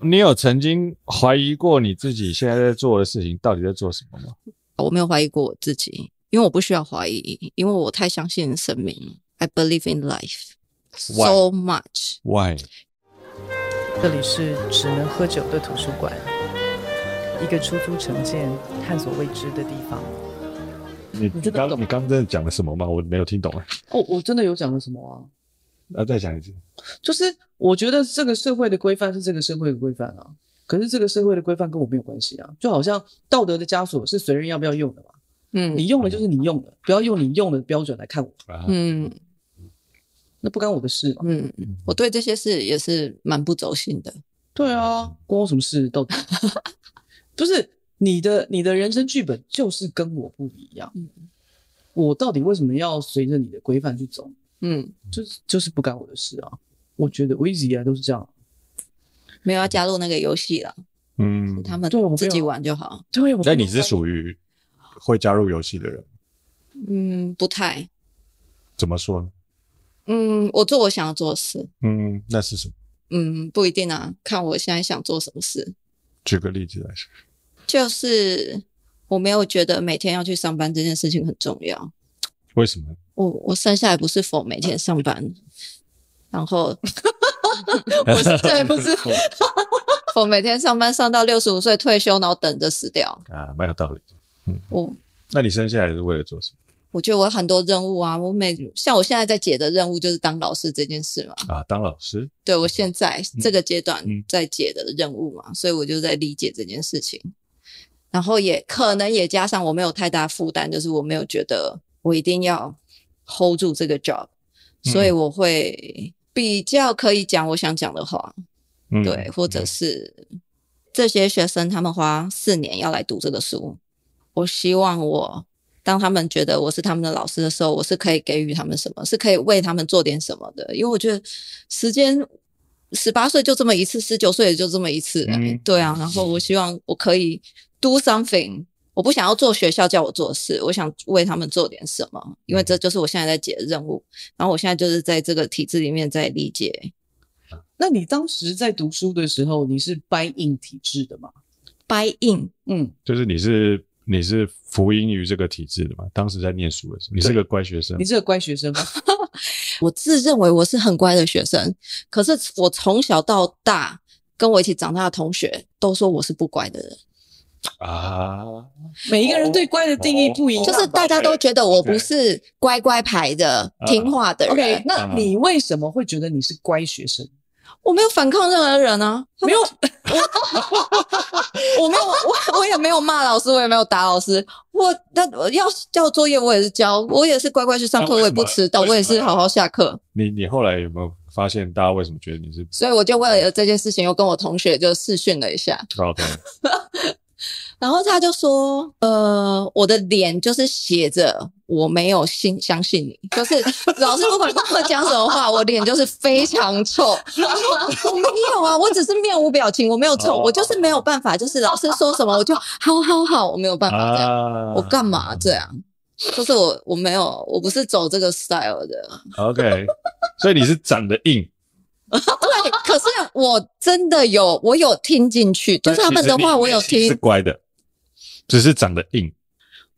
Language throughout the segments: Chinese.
你有曾经怀疑过你自己现在在做的事情到底在做什么吗？我没有怀疑过我自己，因为我不需要怀疑，因为我太相信生命。I believe in life so much. Why? 这里是只能喝酒的图书馆，一个出租城建、探索未知的地方。你你刚你刚刚真的讲了什么吗？我没有听懂啊。哦，我真的有讲了什么啊？那再讲一次。就是我觉得这个社会的规范是这个社会的规范啊，可是这个社会的规范跟我没有关系啊。就好像道德的枷锁是随人要不要用的嘛。嗯，你用的就是你用的，不要用你用的标准来看我。嗯，那不干我的事嘛。嗯，我对这些事也是蛮不走心的。对啊，关我什么事？到底 不是你的你的人生剧本就是跟我不一样。嗯，我到底为什么要随着你的规范去走？嗯，就是就是不干我的事啊。我觉得我一直以来都是这样，没有要加入那个游戏了。嗯，他们自己玩就好。对，所以你是属于会加入游戏的人？嗯，不太。怎么说呢？嗯，我做我想要做的事。嗯，那是什么？嗯，不一定啊，看我现在想做什么事。举个例子来说，就是我没有觉得每天要去上班这件事情很重要。为什么？我我生下来不是 for 每天上班。然后，我是对，不是 否每天上班上到六十五岁退休，然后等着死掉啊，蛮有道理。嗯，我那你生下来是为了做什么？我觉得我有很多任务啊，我每像我现在在解的任务就是当老师这件事嘛。啊，当老师？对，我现在这个阶段在解的任务嘛，嗯、所以我就在理解这件事情。然后也可能也加上我没有太大负担，就是我没有觉得我一定要 hold 住这个 job，所以我会。比较可以讲我想讲的话，嗯、对，或者是这些学生他们花四年要来读这个书，我希望我当他们觉得我是他们的老师的时候，我是可以给予他们什么，是可以为他们做点什么的，因为我觉得时间十八岁就这么一次，十九岁也就这么一次，嗯，对啊，然后我希望我可以 do something。我不想要做学校叫我做事，我想为他们做点什么，因为这就是我现在在解的任务。然后我现在就是在这个体制里面在理解。那你当时在读书的时候，你是 buy in 体制的吗？buy in，嗯，就是你是你是服膺于这个体制的吗？当时在念书的时候，你是个乖学生，你是个乖学生吗？我自认为我是很乖的学生，可是我从小到大跟我一起长大的同学都说我是不乖的人。啊，每一个人对乖的定义不一样，就是大家都觉得我不是乖乖牌的.听话的人。OK，那你为什么会觉得你是乖学生？我没有反抗任何人啊，没有，我，我没有，我我也没有骂老师，我也没有打老师。我那我要交作业，我也是交，我也是乖乖去上课，我也不迟到，我也是好好下课。你你后来有没有发现，大家为什么觉得你是？所以我就为了这件事情，又跟我同学就试训了一下。OK。然后他就说：“呃，我的脸就是写着我没有信相信你，就是 老师不管跟我讲什么话，我脸就是非常臭。我没有啊，我只是面无表情，我没有臭，我就是没有办法，就是老师说什么我就好好好，我没有办法这样，我干嘛这样？就是我我没有，我不是走这个 style 的。OK，所以你是长得硬。”对，可是我真的有，我有听进去，就是他们的话，我有听。是乖的，只是长得硬。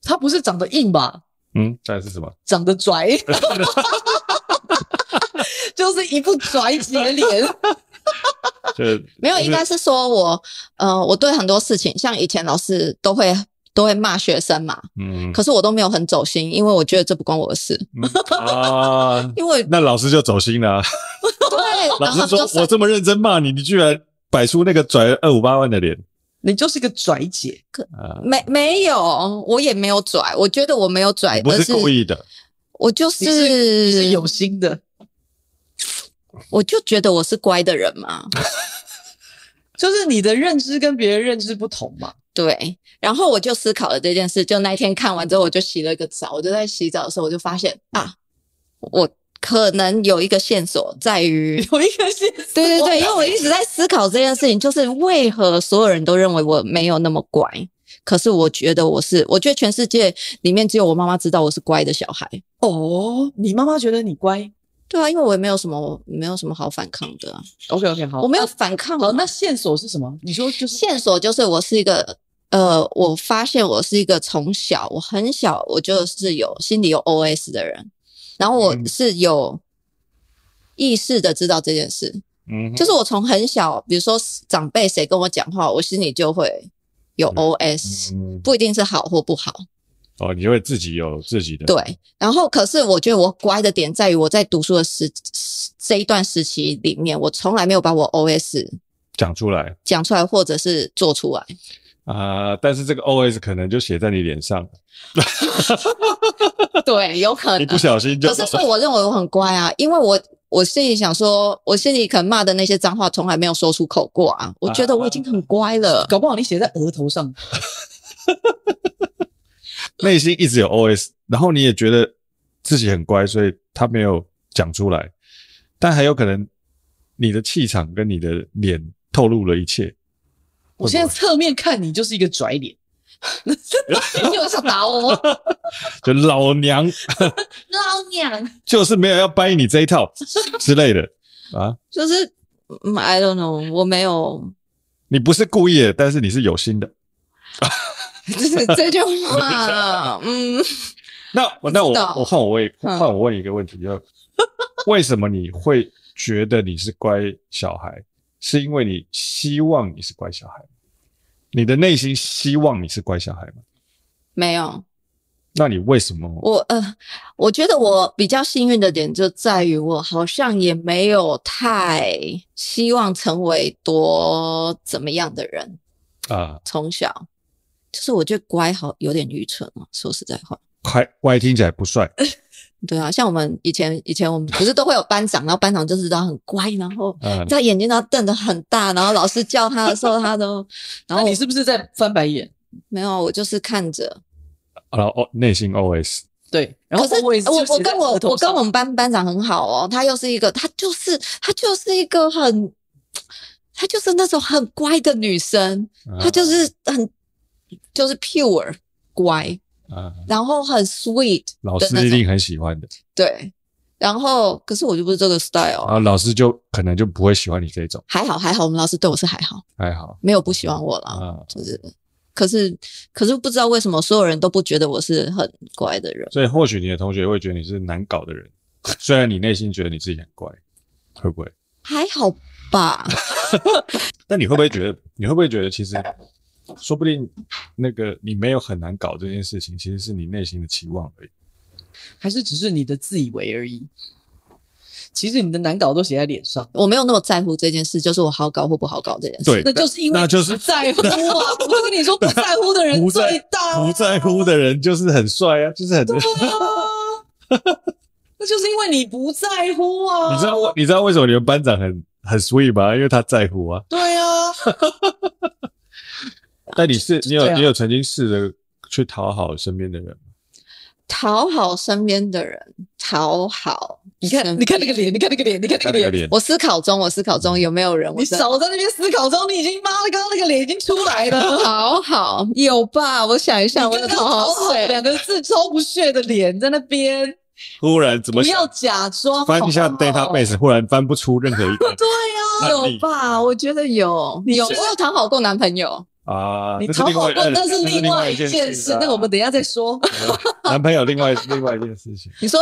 他不是长得硬吧？嗯，这是什么？长得拽，就是一副拽姐脸。就没有，应该是说我，呃，我对很多事情，像以前老师都会。都会骂学生嘛，嗯，可是我都没有很走心，因为我觉得这不关我的事，嗯、啊，因为那老师就走心了，对，老师说我这么认真骂你，你居然摆出那个拽二五八万的脸，你就是个拽姐，可没没有，我也没有拽，我觉得我没有拽，不是故意的，我就是，是，是有心的，我就觉得我是乖的人嘛，就是你的认知跟别人认知不同嘛。对，然后我就思考了这件事。就那一天看完之后，我就洗了个澡。我就在洗澡的时候，我就发现啊，我可能有一个线索在于 有一个线索。对对对，因为我一直在思考这件事情，就是为何所有人都认为我没有那么乖，可是我觉得我是。我觉得全世界里面只有我妈妈知道我是乖的小孩。哦，你妈妈觉得你乖？对啊，因为我也没有什么没有什么好反抗的、啊。OK OK，好，我没有反抗。好，那线索是什么？你说就是线索就是我是一个呃，我发现我是一个从小我很小我就是有心里有 OS 的人，然后我是有意识的知道这件事。嗯，就是我从很小，比如说长辈谁跟我讲话，我心里就会有 OS，嗯，不一定是好或不好。哦，你会自己有自己的。对，然后可是我觉得我乖的点在于我在读书的时这一段时期里面，我从来没有把我 OS 讲出来，讲出来或者是做出来啊、呃。但是这个 OS 可能就写在你脸上，对，有可能你不小心就。可是说我认为我很乖啊，因为我我心里想说，我心里可能骂的那些脏话从来没有说出口过啊。我觉得我已经很乖了，啊、搞不好你写在额头上。内心一直有 OS，然后你也觉得自己很乖，所以他没有讲出来，但还有可能你的气场跟你的脸透露了一切。我现在侧面看你就是一个拽脸，你又想打我？就老娘，老娘。就是没有要掰你这一套之类的。啊，就是 I don't know，我没有，你不是故意的，但是你是有心的。就是这句话，嗯，那我那我我换我问换我问一个问题，就为什么你会觉得你是乖小孩？是因为你希望你是乖小孩？你的内心希望你是乖小孩吗？没有。那你为什么？我呃，我觉得我比较幸运的点就在于我好像也没有太希望成为多怎么样的人啊，从小。就是我觉得乖好有点愚蠢啊，说实在话，乖乖听起来不帅。对啊，像我们以前以前我们不是都会有班长，然后班长就是他很乖，然后 他眼睛都瞪得很大，然后老师叫他的时候他都，然后你是不是在翻白眼？没有，我就是看着。然后内心 OS 对，然后可是我我跟我我跟我们班班长很好哦，他又是一个他就是他就是一个很他就是那种很乖的女生，他就是很。就是 pure 乖啊，然后很 sweet，老师一定很喜欢的。对，然后可是我就不是这个 style 啊，老师就可能就不会喜欢你这种。还好还好，我们老师对我是还好，还好，没有不喜欢我了啊。就是，可是可是不知道为什么所有人都不觉得我是很乖的人。所以或许你的同学会觉得你是难搞的人，虽然你内心觉得你自己很乖，会不会？还好吧。但你会不会觉得？你会不会觉得其实？说不定那个你没有很难搞这件事情，其实是你内心的期望而已，还是只是你的自以为而已？其实你的难搞都写在脸上，我没有那么在乎这件事，就是我好搞或不好搞这件事。对，那就是因为那就是在乎啊！我跟你说，不在乎的人最大，不在乎的人就是很帅啊，就是很对啊。那就是因为你不在乎啊！你知道我，你知道为什么你们班长很很 sweet 吗？因为他在乎啊。对啊。但你是你有你有曾经试着去讨好身边的人吗？讨好身边的人，讨好你看你看那个脸，你看那个脸，你看那个脸。我思考中，我思考中有没有人？你少在那边思考中，你已经妈的，刚刚那个脸已经出来了。讨好有吧？我想一下，我的讨好两个字超不屑的脸在那边。忽然怎么不要假装翻一下 database，忽然翻不出任何一个。对呀，有吧？我觉得有，有我有讨好过男朋友。啊，你讨好过，那是另外一件事。那个我们等一下再说。男朋友，另外另外一件事情。你说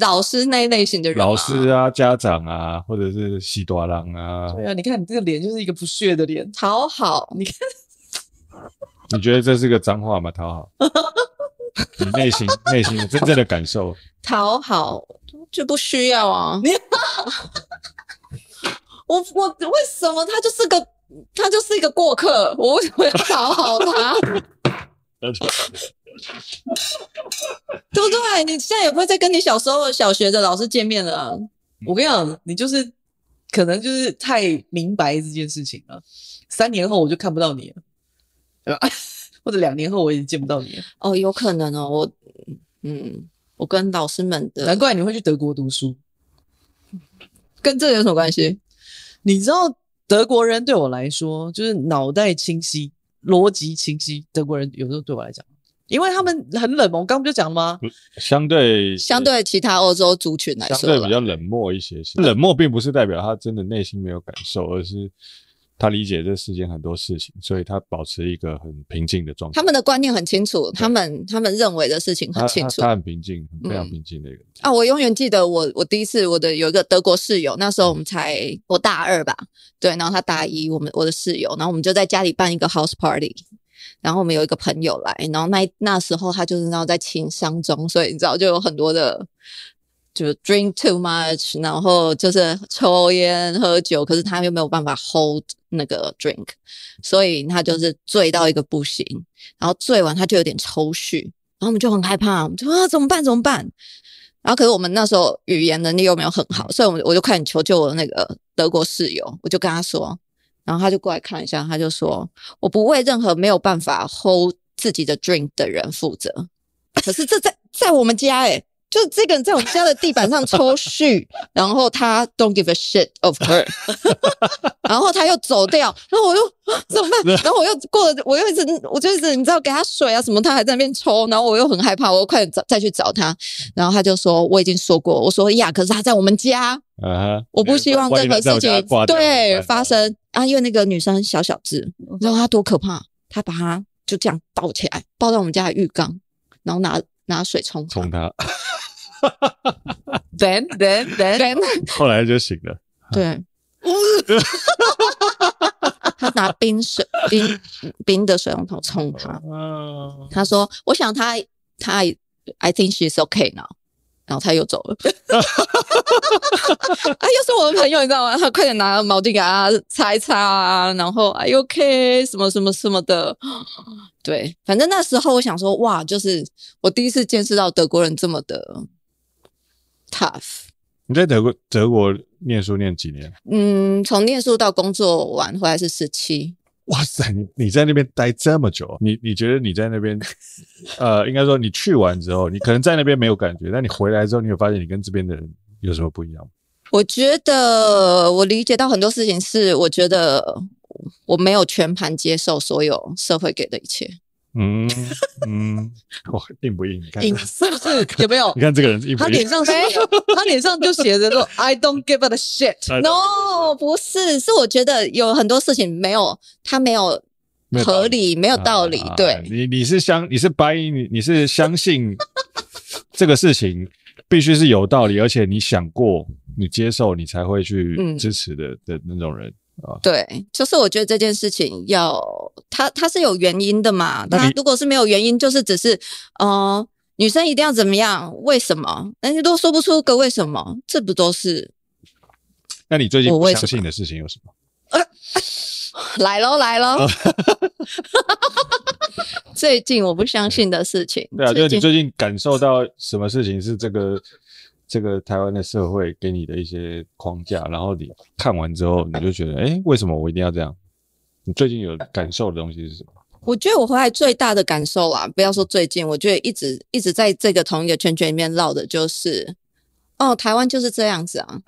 老师那一类型的人，老师啊，家长啊，或者是喜多郎啊。对啊，你看你这个脸就是一个不屑的脸。讨好，你看，你觉得这是个脏话吗？讨好，你内心内心真正的感受。讨好就不需要啊。你，我我为什么他就是个？他就是一个过客，我为什么要讨好他？对不对？你现在也不会再跟你小时候小学的老师见面了啊。我跟你讲，你就是可能就是太明白这件事情了。三年后我就看不到你了，对吧？或者两年后我也见不到你了。哦，有可能哦。我嗯，我跟老师们的，难怪你会去德国读书，跟这有什么关系？你知道？德国人对我来说就是脑袋清晰、逻辑清晰。德国人有时候对我来讲，因为他们很冷漠，我刚刚不就讲了吗？相对相对其他欧洲族群来说，相对比较冷漠一些。冷漠并不是代表他真的内心没有感受，而是。他理解这世间很多事情，所以他保持一个很平静的状态。他们的观念很清楚，他们他们认为的事情很清楚。他，很平静，非常平静的一个人。啊，我永远记得我我第一次我的有一个德国室友，那时候我们才我大二吧，对，然后他大一，我们我的室友，然后我们就在家里办一个 house party，然后我们有一个朋友来，然后那那时候他就是然后在情伤中，所以你知道就有很多的。就 drink too much，然后就是抽烟喝酒，可是他又没有办法 hold 那个 drink，所以他就是醉到一个不行，然后醉完他就有点抽搐，然后我们就很害怕，我们就说啊怎么办？怎么办？然后可是我们那时候语言能力又没有很好，所以我们我就快点求救我的那个德国室友，我就跟他说，然后他就过来看一下，他就说我不为任何没有办法 hold 自己的 drink 的人负责，可是这在在我们家诶就是这个人在我们家的地板上抽搐，然后他 don't give a shit of her，然后他又走掉，然后我又怎么办？然后我又过了，我又一直，我就一直你知道给他水啊什么，他还在那边抽，然后我又很害怕，我又快点找再去找他，然后他就说我已经说过，我说呀，可是他在我们家，啊，我不希望任何事情对发生啊，因为那个女生小小只，你知道她多可怕？他把她就这样抱起来，抱到我们家的浴缸，然后拿拿水冲冲她。then then then then 后来就醒了。对，他拿冰水冰冰的水龙头冲他。他说：“我想他他 I think she's okay now。”然后他又走了。啊，又是我的朋友，你知道吗？他快点拿毛巾给他擦一擦啊，然后 Are you okay？什么什么什么的。对，反正那时候我想说，哇，就是我第一次见识到德国人这么的。Tough，你在德国德国念书念几年？嗯，从念书到工作完回来是十七。哇塞，你你在那边待这么久，你你觉得你在那边，呃，应该说你去完之后，你可能在那边没有感觉，但你回来之后，你有发现你跟这边的人有什么不一样？我觉得我理解到很多事情是，我觉得我没有全盘接受所有社会给的一切。嗯嗯，哇，硬不硬？你看，硬是不是？有没有？你看这个人硬不硬？他脸上是，他脸上就写着说 “I don't give a shit”。No，不是，是我觉得有很多事情没有，他没有合理，没有道理。对，你你是相，你是 buy，你你是相信这个事情必须是有道理，而且你想过，你接受，你才会去支持的的那种人。对，就是我觉得这件事情要它它是有原因的嘛。那如果是没有原因，就是只是呃女生一定要怎么样？为什么？人家都说不出个为什么，这不都是？那你最近不相信的事情有什么？呃、来喽来喽！最近我不相信的事情。对啊，就是你最近感受到什么事情是这个？这个台湾的社会给你的一些框架，然后你看完之后，你就觉得，哎，为什么我一定要这样？你最近有感受的东西是什么？我觉得我回来最大的感受啊，不要说最近，我觉得一直一直在这个同一个圈圈里面绕的，就是，哦，台湾就是这样子啊，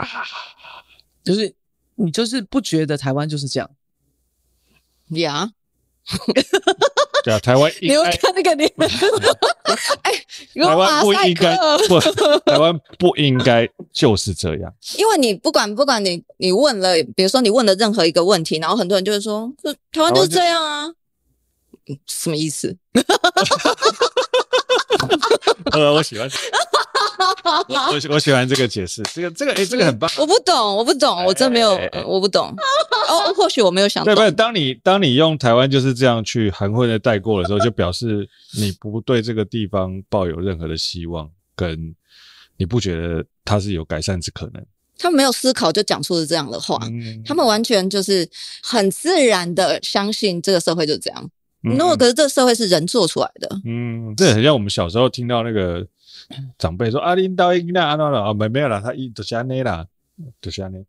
就是你就是不觉得台湾就是这样？呀。对啊，台湾 你有看那个脸？哎，台湾不应该不，台湾不应该就是这样。因为你不管不管你你问了，比如说你问了任何一个问题，然后很多人就会说，台湾就是这样啊，什么意思？呃，我喜欢。我我我喜欢这个解释，这个这个哎，这个很棒。我不懂，我不懂，我真没有，我不懂。哦，或许我没有想到。对，不是，当你当你用台湾就是这样去含混的带过的时候，就表示你不对这个地方抱有任何的希望，跟你不觉得它是有改善之可能。他们没有思考就讲出了这样的话，嗯、他们完全就是很自然的相信这个社会就是这样。如果、嗯、可是这个社会是人做出来的，嗯，这很像我们小时候听到那个。长辈说：“阿领导应该安怎了？啊，没没有了，他一都是安内啦，都是安内。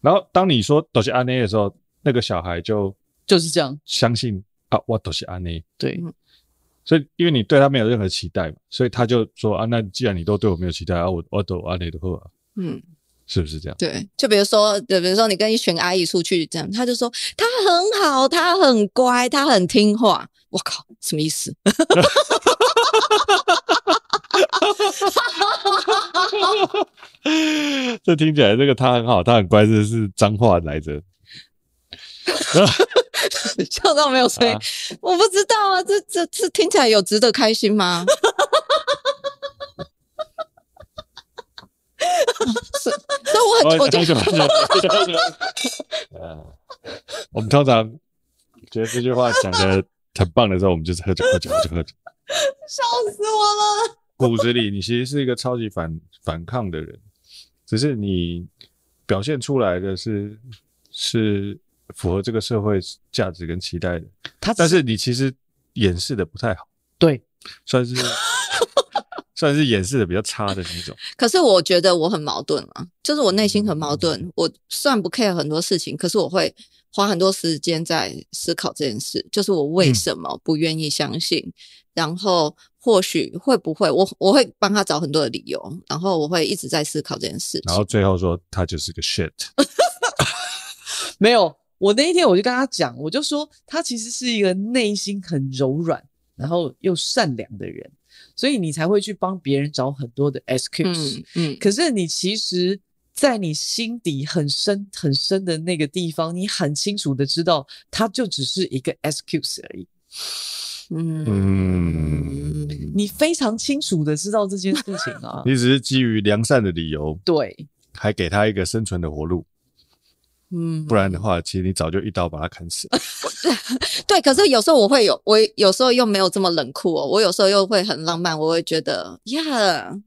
然后当你说都是安内的时候，那个小孩就就是这样相信啊，我都是安内。对，所以因为你对他没有任何期待嘛，所以他就说啊，那既然你都对我没有期待啊，我我都安内的话，嗯，是不是这样？对，就比如说，就比如说你跟一群阿姨出去，这样，他就说他很好，他很乖，他很听话。我靠，什么意思？这听起来，这个他很好，他很乖，这是脏话来着。笑到没有声音，啊、我不知道啊，这这这听起来有值得开心吗？以我很，我就，我们通常觉得这句话讲的很棒的时候，我们就是喝酒，喝酒，喝酒，喝酒，笑死我了。骨子里，你其实是一个超级反反抗的人，只是你表现出来的是是符合这个社会价值跟期待的。他，但是你其实掩饰的不太好，对，算是。算是掩饰的比较差的那种，可是我觉得我很矛盾啊，就是我内心很矛盾。我算不 care 很多事情，可是我会花很多时间在思考这件事，就是我为什么不愿意相信，嗯、然后或许会不会我我会帮他找很多的理由，然后我会一直在思考这件事情，然后最后说他就是个 shit。没有，我那一天我就跟他讲，我就说他其实是一个内心很柔软，然后又善良的人。所以你才会去帮别人找很多的 excuse，嗯，嗯，可是你其实，在你心底很深很深的那个地方，你很清楚的知道，他就只是一个 excuse 而已，嗯，你非常清楚的知道这件事情啊，你只是基于良善的理由，对，还给他一个生存的活路。嗯，不然的话，其实你早就一刀把他砍死了。对，可是有时候我会有，我有时候又没有这么冷酷哦。我有时候又会很浪漫，我会觉得呀，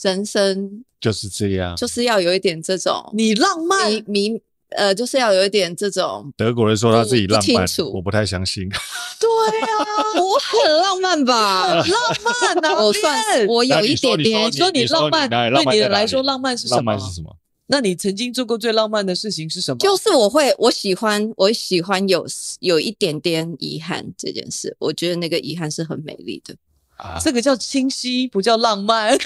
人生就是这样，就是要有一点这种你浪漫，你你呃，就是要有一点这种。德国人说他自己浪漫，我不太相信。对啊，我很浪漫吧？浪漫啊，我算我有一点点。你说你浪漫，对你来说浪漫是什么？浪漫是什么？那你曾经做过最浪漫的事情是什么？就是我会，我喜欢，我喜欢有有一点点遗憾这件事。我觉得那个遗憾是很美丽的。啊，这个叫清晰，不叫浪漫。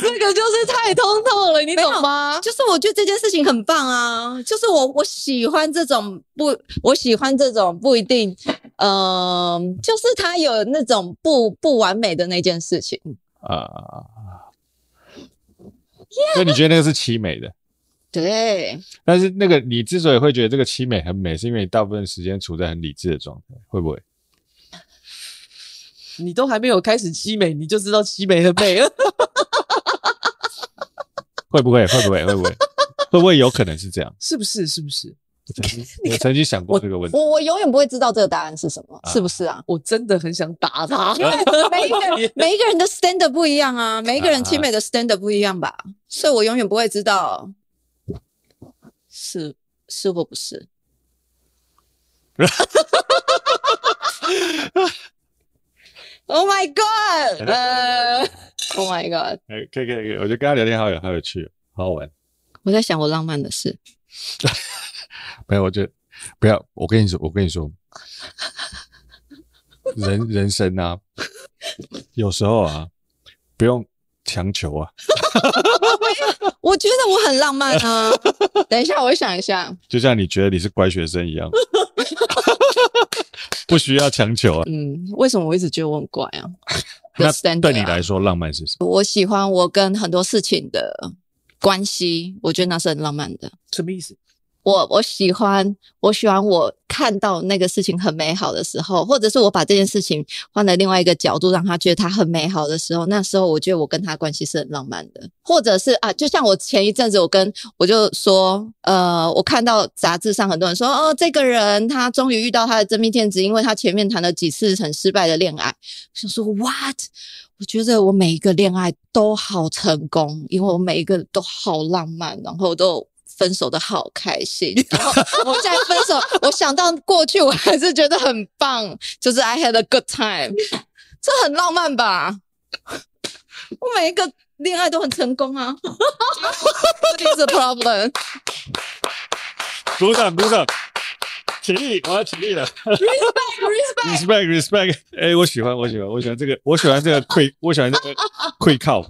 这个就是太通透了，你懂吗？就是我觉得这件事情很棒啊。就是我我喜欢这种不，我喜欢这种不一定，嗯、呃，就是他有那种不不完美的那件事情啊。所以你觉得那个是凄美的，对。但是那个你之所以会觉得这个凄美很美，是因为你大部分时间处在很理智的状态，会不会？你都还没有开始凄美，你就知道凄美很美了？会不会？会不会？会不会？会不会有可能是这样？是不是？是不是？我曾经，想过这个问题。我我永远不会知道这个答案是什么，啊、是不是啊？我真的很想打他。因为每一个人 每一个人的 standard 不一样啊，每一个人凄美的 standard 不一样吧，啊、所以我永远不会知道是是或不是。Oh my god！呃，Oh my god！哎，可以可以可以，我觉得跟他聊天好有好有趣，好好玩。我在想我浪漫的事。没有，我觉得不要。我跟你说，我跟你说，人人生啊，有时候啊，不用强求啊。我觉得我很浪漫啊。等一下，我想一下。就像你觉得你是乖学生一样，不需要强求啊。嗯，为什么我一直觉得我很怪啊？那对你来说，浪漫是什么？我喜欢我跟很多事情的关系，我觉得那是很浪漫的。什么意思？我我喜欢，我喜欢我看到那个事情很美好的时候，或者是我把这件事情换了另外一个角度，让他觉得他很美好的时候，那时候我觉得我跟他关系是很浪漫的。或者是啊，就像我前一阵子我跟我就说，呃，我看到杂志上很多人说，哦，这个人他终于遇到他的真命天子，因为他前面谈了几次很失败的恋爱。想说 what？我觉得我每一个恋爱都好成功，因为我每一个都好浪漫，然后都。分手的好开心。我现在分手，我想到过去，我还是觉得很棒，就是 I had a good time，这很浪漫吧？我每一个恋爱都很成功啊。t h i s a problem。鼓掌，鼓掌。起立，我要起立了。Respect，respect，respect，respect, 哎、我喜欢，我喜欢，我喜欢这个，我喜欢这个 quick，我喜欢这个 quick 靠，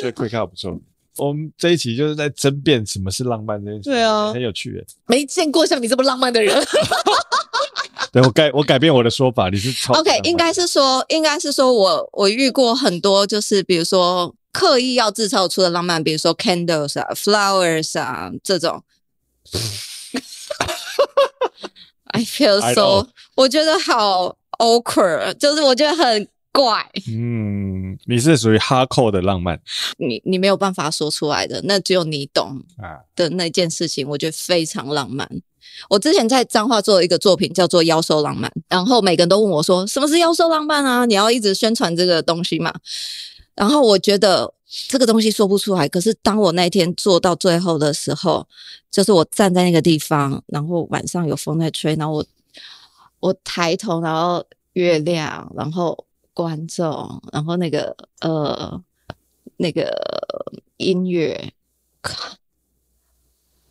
这 quick 靠不错。我们这一期就是在争辩什么是浪漫这件事，对啊，很有趣诶。没见过像你这么浪漫的人。对，我改我改变我的说法，你是超 OK，应该是说，应该是说我我遇过很多，就是比如说刻意要制造出的浪漫，比如说 candles 啊、flowers 啊这种。I feel so，我觉得好 awkward，就是我觉得很怪。嗯，你是属于 hardcore 的浪漫，你你没有办法说出来的，那只有你懂啊的那件事情，我觉得非常浪漫。我之前在彰化做了一个作品，叫做《妖兽浪漫》，然后每个人都问我说：“什么是妖兽浪漫啊？你要一直宣传这个东西嘛？”然后我觉得这个东西说不出来。可是当我那天做到最后的时候，就是我站在那个地方，然后晚上有风在吹，然后我我抬头，然后月亮，然后观众，然后那个呃那个音乐。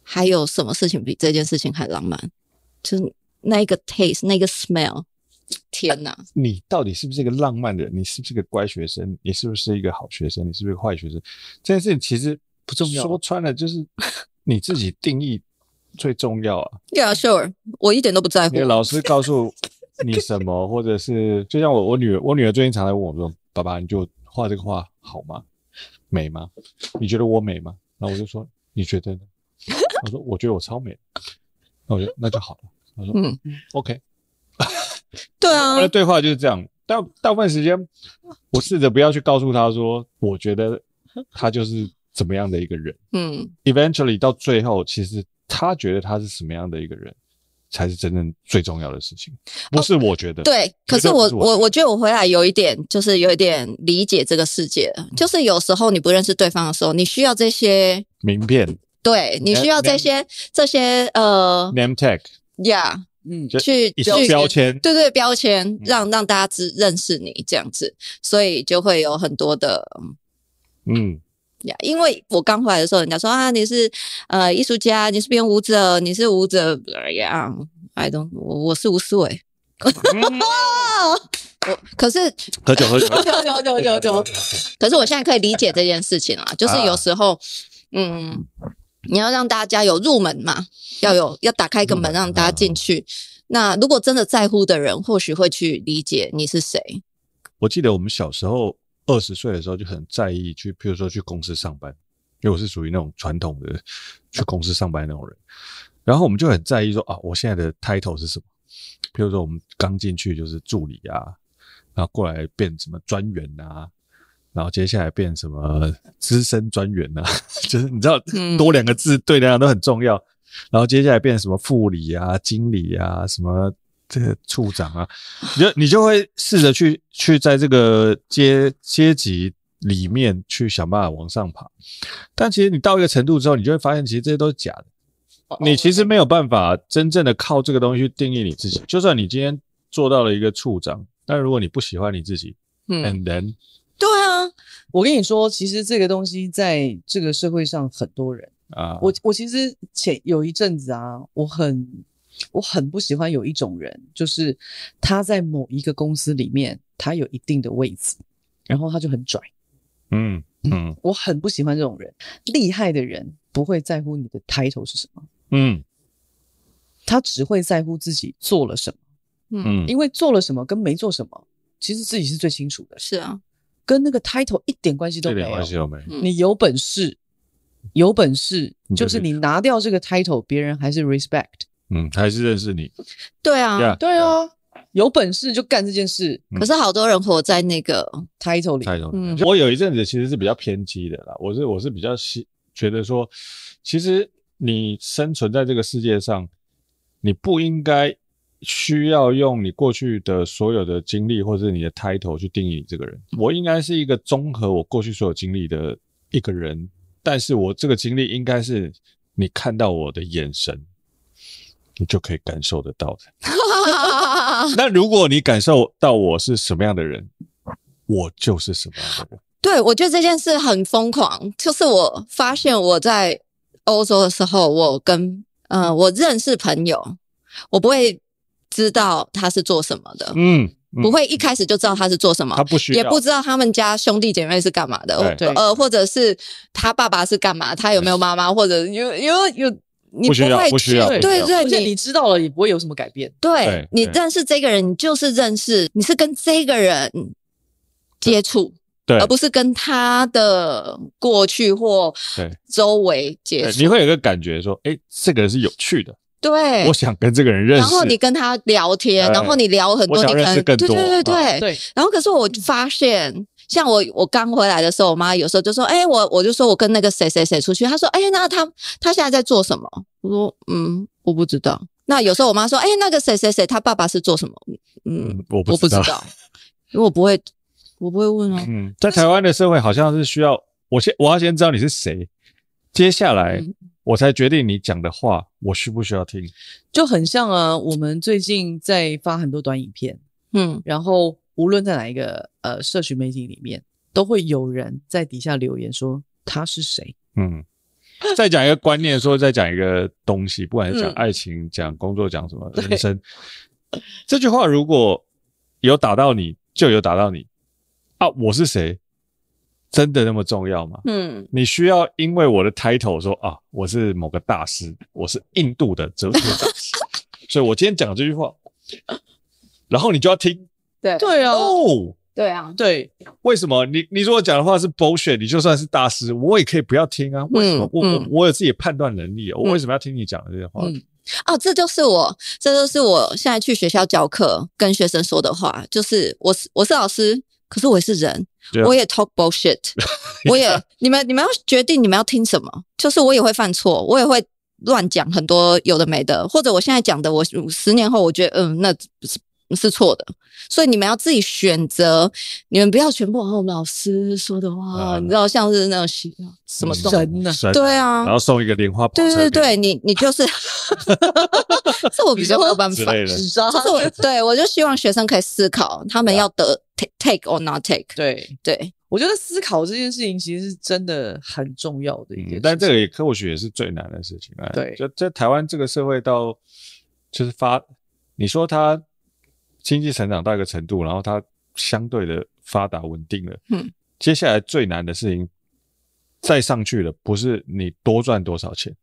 还有什么事情比这件事情还浪漫？就是那个 taste，那个 smell。天哪！你到底是不是一个浪漫的人？你是不是个乖学生？你是不是一个好学生？你是不是个坏学生？这件事情其实不重要。说穿了就是你自己定义最重要啊。Yeah, sure。我一点都不在乎。你老师告诉你什么，或者是就像我我女儿，我女儿最近常来问我说：“爸爸，你就画这个画好吗？美吗？你觉得我美吗？”然后我就说：“你觉得呢？”我说：“我觉得我超美。”那我就那就好了。我说：“嗯，OK。”对啊，我的对话就是这样。大大部分时间，我试着不要去告诉他说，我觉得他就是怎么样的一个人。嗯，eventually 到最后，其实他觉得他是什么样的一个人，才是真正最重要的事情。不是我觉得。哦、对，可是我我我觉得我回来有一点，就是有一点理解这个世界。就是有时候你不认识对方的时候，你需要这些名片。对，你需要这些这些呃，name tag，yeah。嗯，去一些标签，对对，标签让让大家知认识你这样子，所以就会有很多的，嗯呀，因为我刚回来的时候，人家说啊，你是呃艺术家，你是编舞者，你是舞者，呀，I don't，我我是吴思伟，我可是喝酒喝酒喝 酒喝酒喝酒，可是我现在可以理解这件事情了，就是有时候，嗯。你要让大家有入门嘛，要有要打开一个门让大家进去。那如果真的在乎的人，或许会去理解你是谁。我记得我们小时候二十岁的时候就很在意去，譬如说去公司上班，因为我是属于那种传统的去公司上班那种人。然后我们就很在意说啊，我现在的 title 是什么？譬如说我们刚进去就是助理啊，然后过来变什么专员啊。然后接下来变什么资深专员啊，就是你知道多两个字对大家都很重要。然后接下来变什么副理啊、经理啊、什么这个处长啊，你就你就会试着去去在这个阶阶级里面去想办法往上爬。但其实你到一个程度之后，你就会发现其实这些都是假的。你其实没有办法真正的靠这个东西去定义你自己。就算你今天做到了一个处长，但如果你不喜欢你自己，嗯，and then 对啊，我跟你说，其实这个东西在这个社会上很多人啊。我我其实前有一阵子啊，我很我很不喜欢有一种人，就是他在某一个公司里面，他有一定的位置，然后他就很拽。嗯嗯，我很不喜欢这种人。厉害的人不会在乎你的 title 是什么，嗯，他只会在乎自己做了什么，嗯，因为做了什么跟没做什么，其实自己是最清楚的。是啊。跟那个 title 一点关系都没有。关系都没有。你有本事，有本事，就是你拿掉这个 title，别人还是 respect，嗯，还是认识你。对啊，对啊，有本事就干这件事。可是好多人活在那个 title 里。title 里。我有一阵子其实是比较偏激的啦，我是我是比较希觉得说，其实你生存在这个世界上，你不应该。需要用你过去的所有的经历，或者是你的 title 去定义你这个人。我应该是一个综合我过去所有经历的一个人，但是我这个经历应该是你看到我的眼神，你就可以感受得到的。那如果你感受到我是什么样的人，我就是什么样的人。对，我觉得这件事很疯狂。就是我发现我在欧洲的时候，我跟呃我认识朋友，我不会。知道他是做什么的，嗯，不会一开始就知道他是做什么，他不需要，也不知道他们家兄弟姐妹是干嘛的，对，呃，或者是他爸爸是干嘛，他有没有妈妈，或者有有有，你不会不需要，对对，你你知道了也不会有什么改变，对，你认识这个人，你就是认识，你是跟这个人接触，对，而不是跟他的过去或周围接触，你会有个感觉说，哎，这个人是有趣的。对，我想跟这个人认识，然后你跟他聊天，然后你聊很多，你可能对对对对对。然后可是我发现，像我我刚回来的时候，我妈有时候就说：“哎，我我就说我跟那个谁谁谁出去。”她说：“哎，那他他现在在做什么？”我说：“嗯，我不知道。”那有时候我妈说：“哎，那个谁谁谁，他爸爸是做什么？”嗯，我不知道，因为我不会，我不会问啊。嗯，在台湾的社会，好像是需要我先我要先知道你是谁，接下来。我才决定你讲的话，我需不需要听？就很像啊，我们最近在发很多短影片，嗯，然后无论在哪一个呃社群媒体里面，都会有人在底下留言说他是谁，嗯，再讲一个观念，说再讲一个东西，不管是讲爱情、讲、嗯、工作、讲什么人生，这句话如果有打到你，就有打到你啊，我是谁？真的那么重要吗？嗯，你需要因为我的 title 说啊，我是某个大师，我是印度的哲学大师，所以我今天讲这句话，然后你就要听。对对啊，哦，对啊，对。为什么？你你如果讲的话是 bullshit，你就算是大师，我也可以不要听啊。为什么？嗯、我我我有自己的判断能力啊，我为什么要听你讲的这些话？嗯，哦，这就是我，这就是我现在去学校教课跟学生说的话，就是我是我是老师。可是我也是人.我也 talk bullshit，我也你们你们要决定你们要听什么，就是我也会犯错，我也会乱讲很多有的没的，或者我现在讲的，我十年后我觉得嗯那是是错的，所以你们要自己选择，你们不要全部按我们老师说的话，嗯、你知道像是那种什么神呢？对啊，然后送一个莲花，对对对，你你就是，这我比较没有办法，就是我对我就希望学生可以思考，他们要得。Take or not take？对对，我觉得思考这件事情其实是真的很重要的一件事，但这个也或许也是最难的事情啊。对，就在台湾这个社会到就是发，你说它经济成长到一个程度，然后它相对的发达稳定了，嗯，接下来最难的事情再上去了，不是你多赚多少钱，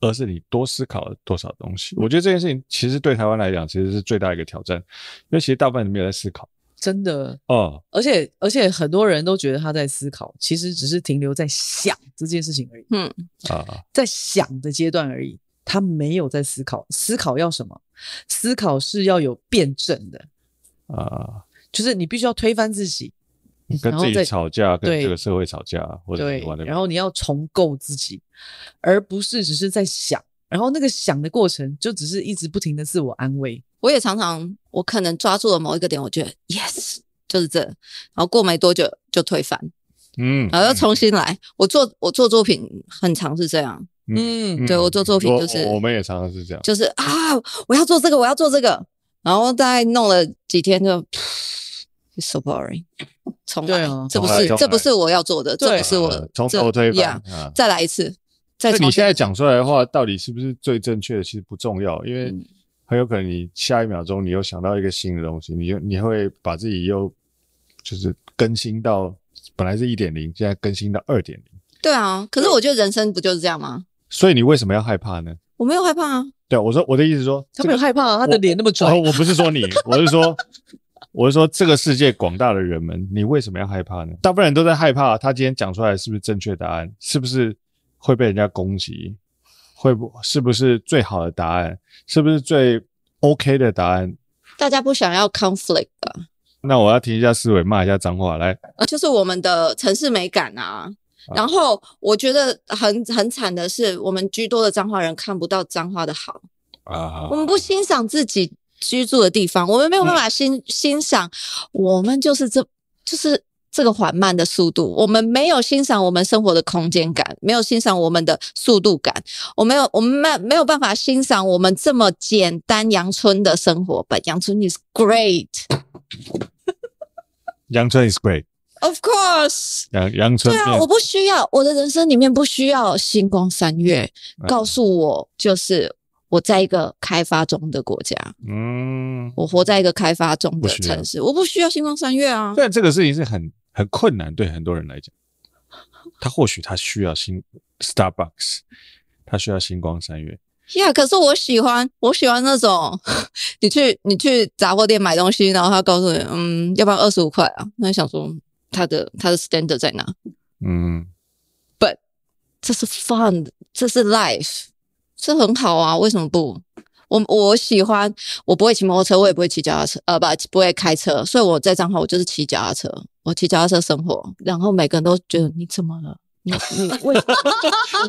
而是你多思考了多少东西。我觉得这件事情其实对台湾来讲，其实是最大一个挑战，因为其实大部分人没有在思考。真的哦，而且而且很多人都觉得他在思考，其实只是停留在想这件事情而已。嗯啊，在想的阶段而已，他没有在思考。思考要什么？思考是要有辩证的啊，就是你必须要推翻自己，跟自己吵架，跟这个社会吵架，或者对，然后你要重构自己，而不是只是在想。然后那个想的过程，就只是一直不停的自我安慰。我也常常，我可能抓住了某一个点，我觉得 yes 就是这，然后过没多久就推翻，嗯，然后又重新来。我做我做作品很常是这样，嗯，对我做作品就是，我们也常常是这样，就是啊，我要做这个，我要做这个，然后大概弄了几天就，so boring，重来，这不是这不是我要做的，这不是我从头推翻，再来一次。再你现在讲出来的话，到底是不是最正确的？其实不重要，因为。很有可能你下一秒钟你又想到一个新的东西，你又你会把自己又就是更新到本来是一点零，现在更新到二点零。对啊，可是我觉得人生不就是这样吗？所以你为什么要害怕呢？我没有害怕啊。对，我说我的意思说，他没有害怕啊，他的脸那么肿。我不是说你，我是说我是说这个世界广大的人们，你为什么要害怕呢？大部分人都在害怕，他今天讲出来是不是正确答案？是不是会被人家攻击？会不？是不是最好的答案？是不是最 OK 的答案？大家不想要 conflict 吧？那我要停一下思维，骂一下脏话，来。就是我们的城市美感啊。啊然后我觉得很很惨的是，我们居多的彰化人看不到彰化的好啊。我们不欣赏自己居住的地方，我们没有办法欣、嗯、欣赏。我们就是这，就是。这个缓慢的速度，我们没有欣赏我们生活的空间感，没有欣赏我们的速度感，我没有，我们没没有办法欣赏我们这么简单阳春的生活。But 阳春 is great，阳春 is great，of course。阳阳春，对啊，我不需要，我的人生里面不需要星光三月，告诉我就是我在一个开发中的国家，嗯，我活在一个开发中的城市，不我不需要星光三月啊。虽然这个事情是很很困难，对很多人来讲，他或许他需要星 Starbucks，他需要星光三月。呀，yeah, 可是我喜欢，我喜欢那种，你去你去杂货店买东西，然后他告诉你，嗯，要不要二十五块啊？那你想说他的他的 standard 在哪？嗯，But 这是 fun，这是 life。这很好啊，为什么不？我我喜欢，我不会骑摩托车，我也不会骑脚踏车，呃，不，不会开车，所以我在彰化，我就是骑脚踏车，我骑脚踏车生活，然后每个人都觉得你怎么了？你你为什么？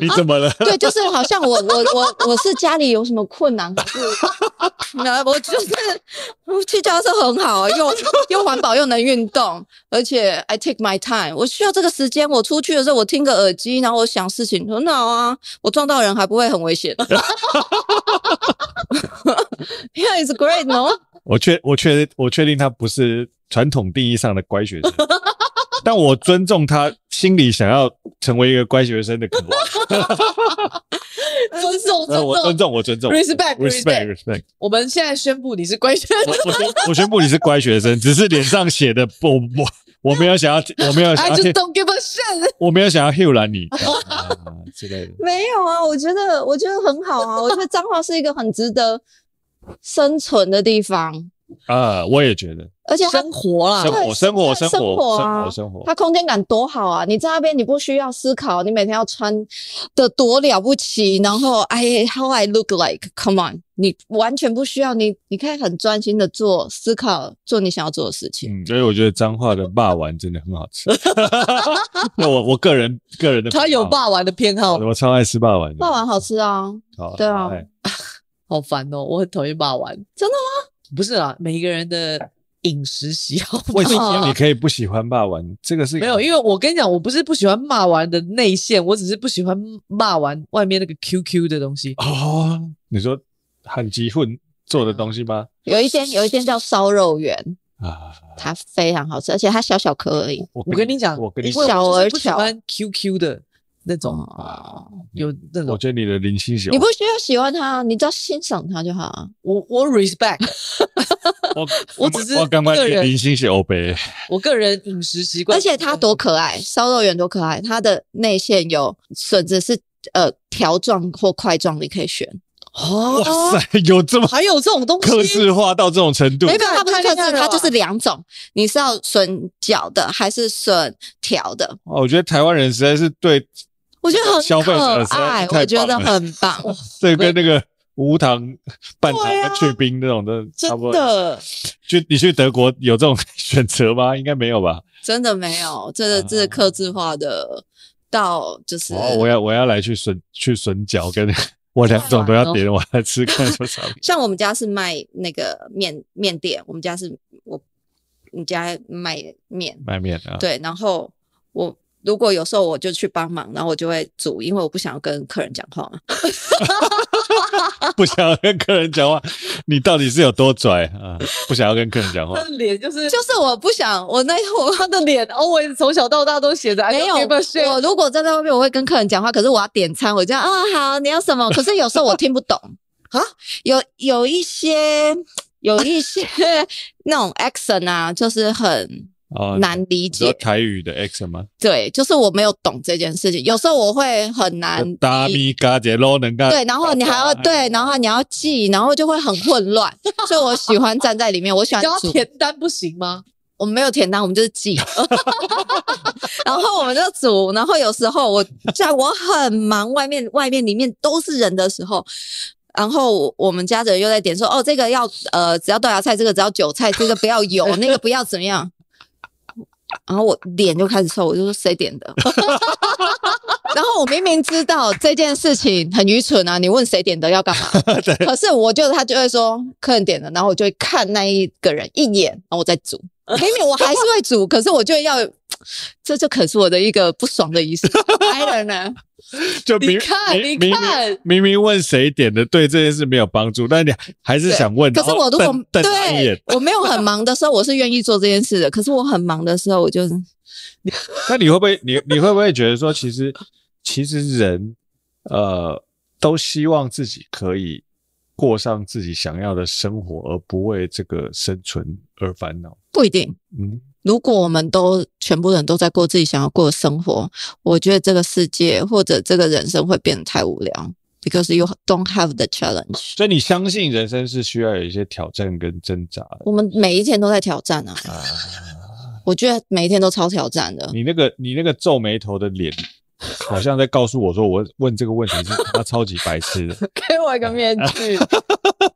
你怎么了？对，就是好像我我我我是家里有什么困难，可是 我就是骑脚踏车很好，又又环保又能运动，而且 I take my time，我需要这个时间。我出去的时候，我听个耳机，然后我想事情很好啊，我撞到人还不会很危险。Yeah, it's great, no？我确我确我确定他不是传统定义上的乖学生。但我尊重他心里想要成为一个乖学生的渴望。尊重，尊重，我尊重，我尊重，respect，respect，respect。我们现在宣布你是乖学生。我宣我宣布你是乖学生，只是脸上写的不不，我没有想要，我没有想要。I just don't give a shit。我没有想要 heal 了你，之类的。没有啊，我觉得我觉得很好啊，我觉得彰化是一个很值得生存的地方。啊，我也觉得，而且生活啦，生活，生活，生活，生活啊，生活，它空间感多好啊！你在那边，你不需要思考，你每天要穿的多了不起，然后哎，how I look like，come on，你完全不需要，你你可以很专心的做思考，做你想要做的事情。嗯，所以我觉得彰化的霸丸真的很好吃。那我我个人个人的，他有霸丸的偏好，我超爱吃霸丸，霸丸好吃啊，好，对啊，好 烦哦，我很讨厌霸丸，真的吗？不是啊，每一个人的饮食喜好为什么你可以不喜欢霸丸？这个是没有，因为我跟你讲，我不是不喜欢骂完的内馅，我只是不喜欢骂完外面那个 QQ 的东西。哦，你说很鸡混做的东西吗？有一间，有一间叫烧肉圆啊，它非常好吃，而且它小小颗而已。我跟，你讲，我跟你讲，小而巧，喜欢 QQ 的。那种啊，有那种，我觉得你的林心喜，你不需要喜欢他，你只要欣赏他就好。我我 respect，我我只是我刚刚林心喜欧杯，我个人饮食习惯，而且他多可爱，烧肉圆多可爱，它的内馅有笋子是呃条状或块状，你可以选。哦，哇塞，有这么还有这种东西，客制化到这种程度？没有，它不是客制，它就是两种，你是要笋角的还是笋条的？哦，我觉得台湾人实在是对。我觉得很可爱，我觉得很棒。这跟那个无糖半糖去冰那种的差不多。真的，就你去德国有这种 选择吗？应该没有吧？真的没有，这这是克制化的，到就是。哦，我要我要来去笋去笋饺，跟 我两种都要点，我来吃看多少。像我们家是卖那个面面店，我们家是我，你家卖面卖面啊？对，然后我。如果有时候我就去帮忙，然后我就会煮，因为我不想要跟客人讲话嘛。不想要跟客人讲话，你到底是有多拽啊？不想要跟客人讲话。他的脸就是就是我不想我那我他的脸，always 从小到大都写着没有。我如果站在外面，我会跟客人讲话，可是我要点餐，我就啊、哦、好，你要什么？可是有时候我听不懂 啊，有有一些有一些 那种 accent 啊，就是很。哦，难理解台语的 X 吗？对，就是我没有懂这件事情，有时候我会很难。大咪嘎能干。对，然后你还要对，然后你要记，然后就会很混乱。所以我喜欢站在里面，我喜欢要。填单不行吗？我们没有填单，我们就是记。然后我们就煮，然后有时候我在我很忙，外面外面里面都是人的时候，然后我们家的人又在点说，哦，这个要呃，只要豆芽菜，这个只要韭菜，这个不要油，那个不要怎么样。然后我脸就开始臭，我就说谁点的？然后我明明知道这件事情很愚蠢啊！你问谁点的要干嘛？可是我就他就会说客人点的，然后我就会看那一个人一眼，然后我再煮。明明我还是会煮，可是我就要，这就可是我的一个不爽的仪式。I don't know。就明你看，明你看，明明问谁点的，对这件事没有帮助，但你还是想问。可是我如果对，我没有很忙的时候，我是愿意做这件事的。可是我很忙的时候，我就是。那你会不会，你你会不会觉得说，其实其实人呃都希望自己可以过上自己想要的生活，而不为这个生存而烦恼？不一定。嗯，如果我们都全部人都在过自己想要过的生活，我觉得这个世界或者这个人生会变得太无聊。Because you don't have the challenge。所以你相信人生是需要有一些挑战跟挣扎的。我们每一天都在挑战啊！啊我觉得每一天都超挑战的。你那个你那个皱眉头的脸，好像在告诉我说，我问这个问题是他超级白痴的。给我一个面具。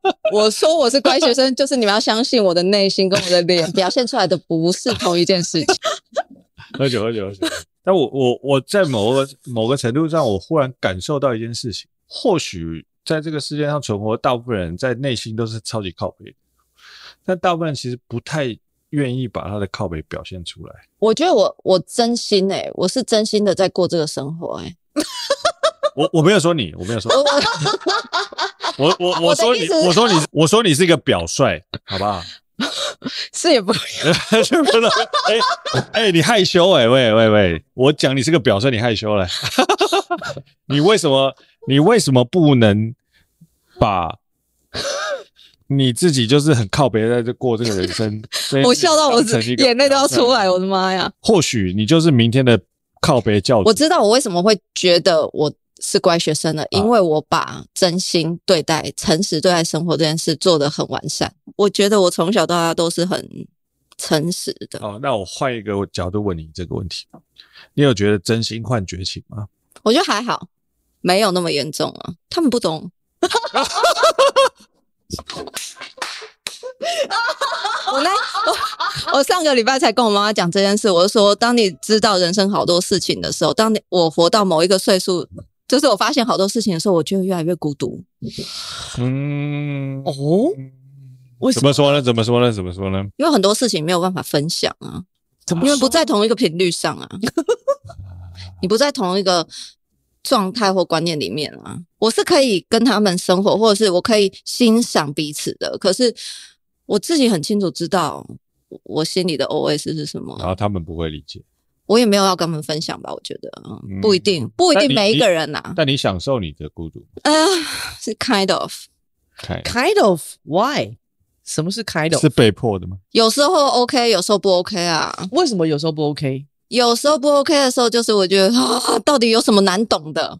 我说我是乖学生，就是你们要相信我的内心跟我的脸表现出来的不是同一件事情。喝酒喝酒喝酒。但我我我在某个某个程度上，我忽然感受到一件事情。或许在这个世界上存活，大部分人在内心都是超级靠北，但大部分人其实不太愿意把他的靠北表现出来。我觉得我我真心诶、欸，我是真心的在过这个生活诶、欸。我我没有说你，我没有说 你，我我我说你，我说你，我说你是一个表率，好不好？是也不可以，不能。哎哎，你害羞哎、欸，喂喂喂，我讲你是个表率，你害羞了。你为什么？你为什么不能把你自己就是很靠别人在这过这个人生？我笑到我眼泪都要出来，我的妈呀！或许你就是明天的靠北教主。我知道我为什么会觉得我是乖学生的，因为我把真心对待、诚实对待生活这件事做得很完善。我觉得我从小到大都是很诚实的。哦，那我换一个角度问你这个问题：你有觉得真心换绝情吗？我觉得还好。没有那么严重啊，他们不懂。我呢，我我上个礼拜才跟我妈妈讲这件事，我就说，当你知道人生好多事情的时候，当你我活到某一个岁数，就是我发现好多事情的时候，我就会越来越孤独。嗯，哦，为什么？怎么说呢？怎么说呢？怎么说呢？因为很多事情没有办法分享啊，怎么说？因为不在同一个频率上啊，你不在同一个。状态或观念里面啊，我是可以跟他们生活，或者是我可以欣赏彼此的。可是我自己很清楚知道我心里的 OS 是什么，然后他们不会理解，我也没有要跟他们分享吧。我觉得，嗯，不一定，不一定每一个人呐、啊。但你享受你的孤独？啊、呃，是 kind of，kind kind of why？什么是 kind of？是被迫的吗？有时候 OK，有时候不 OK 啊？为什么有时候不 OK？有时候不 OK 的时候，就是我觉得啊，到底有什么难懂的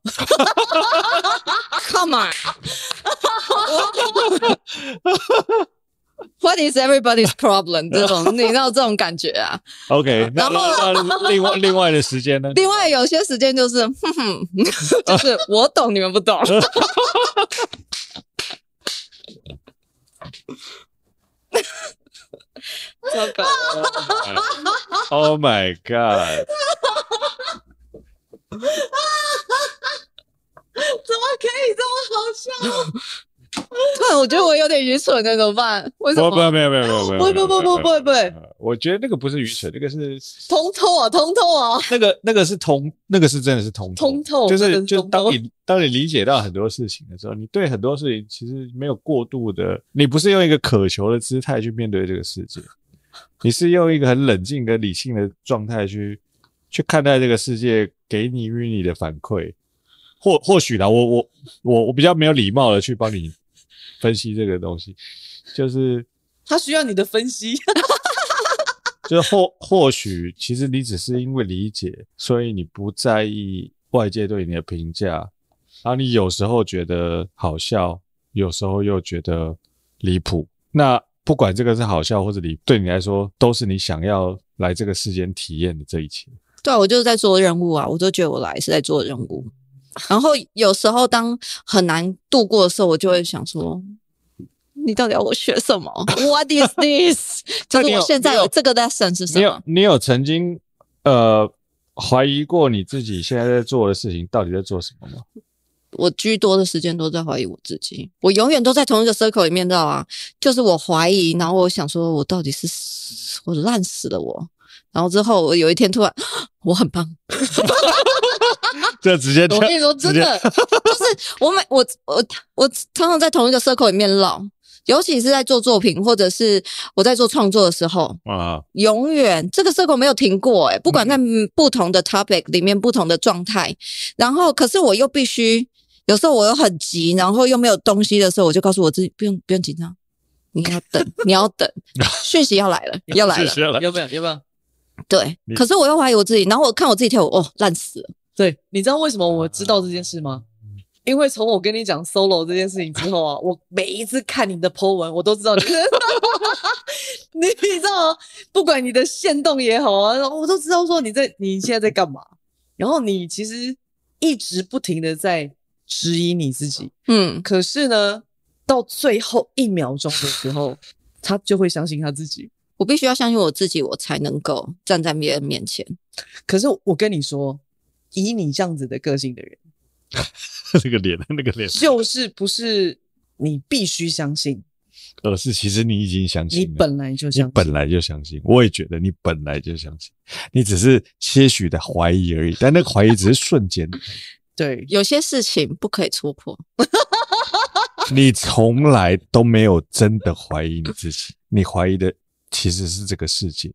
？Come on，What is everybody's problem？这种 你知道这种感觉啊？OK，然后那另 外另外的时间呢？另外有些时间就是，哼哼，就是我懂你们不懂。糟糕！Oh my god！怎么可以这么好笑？突然我觉得我有点愚蠢，那怎么办？为什么？不不没有没有没有没有不不不不不不，我觉得那个不是愚蠢，那个是通透啊通透啊！那个那个是通，那个是真的是通通透，就是就当你当你理解到很多事情的时候，你对很多事情其实没有过度的，你不是用一个渴求的姿态去面对这个世界。你是用一个很冷静跟理性的状态去去看待这个世界，给你与你的反馈，或或许啦，我我我我比较没有礼貌的去帮你分析这个东西，就是他需要你的分析，就是或或许其实你只是因为理解，所以你不在意外界对你的评价，然后你有时候觉得好笑，有时候又觉得离谱，那。不管这个是好笑或者你对你来说都是你想要来这个世间体验的这一切。对啊，我就是在做任务啊，我都觉得我来是在做任务。然后有时候当很难度过的时候，我就会想说：你到底要我学什么？What is this？就是我现在有这个 lesson 是什么？你有你有曾经呃怀疑过你自己现在在做的事情到底在做什么吗？我居多的时间都在怀疑我自己，我永远都在同一个 circle 里面，知道啊，就是我怀疑，然后我想说，我到底是我烂死了我，然后之后我有一天突然，我很棒，这直接，我跟你说真的，就是我每我我我常常在同一个 circle 里面绕，尤其是在做作品或者是我在做创作的时候啊，永远这个 circle 没有停过，诶，不管在不同的 topic 里面不同的状态，然后可是我又必须。有时候我又很急，然后又没有东西的时候，我就告诉我自己不用不用紧张，你要等，你要等，讯息要来了，要来了，要不要？要不要？对，可是我又怀疑我自己，然后我看我自己跳舞，哦，烂死了。对，你知道为什么我知道这件事吗？因为从我跟你讲 solo 这件事情之后啊，我每一次看你的 po 文，我都知道你，你知道吗？不管你的线动也好啊，我都知道说你在你现在在干嘛。然后你其实一直不停的在质疑你自己，嗯，可是呢，到最后一秒钟的时候，他就会相信他自己。我必须要相信我自己，我才能够站在别人面前。可是我跟你说，以你这样子的个性的人，那个脸，那个脸，就是不是你必须相信，而是其实你已经相信，你本来就相信，你本来就相信。我也觉得你本来就相信，你只是些许的怀疑而已，但那个怀疑只是瞬间。对，有些事情不可以戳破。你从来都没有真的怀疑你自己，你怀疑的。其实是这个世界，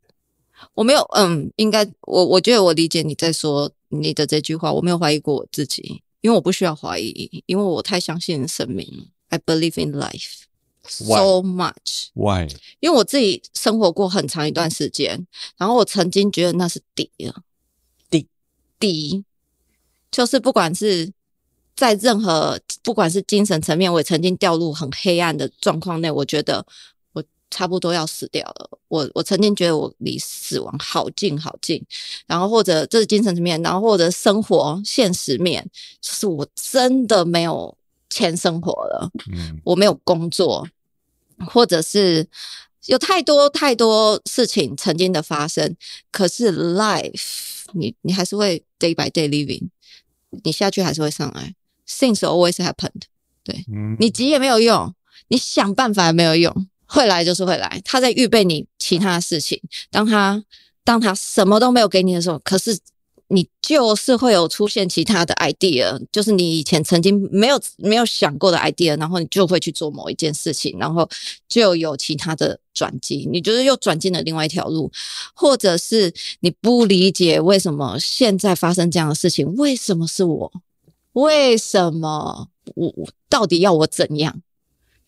我没有，嗯，应该我我觉得我理解你在说你的这句话，我没有怀疑过我自己，因为我不需要怀疑，因为我太相信生命，I believe in life so much. Why? 因为我自己生活过很长一段时间，然后我曾经觉得那是底了，底底，就是不管是在任何，不管是精神层面，我也曾经掉入很黑暗的状况内，我觉得。差不多要死掉了，我我曾经觉得我离死亡好近好近，然后或者这是精神层面，然后或者生活现实面，就是我真的没有钱生活了，嗯，我没有工作，或者是有太多太多事情曾经的发生，可是 life 你你还是会 day by day living，你下去还是会上来，things always happened，对，嗯，你急也没有用，你想办法也没有用。会来就是会来，他在预备你其他的事情。当他当他什么都没有给你的时候，可是你就是会有出现其他的 idea，就是你以前曾经没有没有想过的 idea，然后你就会去做某一件事情，然后就有其他的转机，你就是又转进了另外一条路，或者是你不理解为什么现在发生这样的事情，为什么是我？为什么我我到底要我怎样？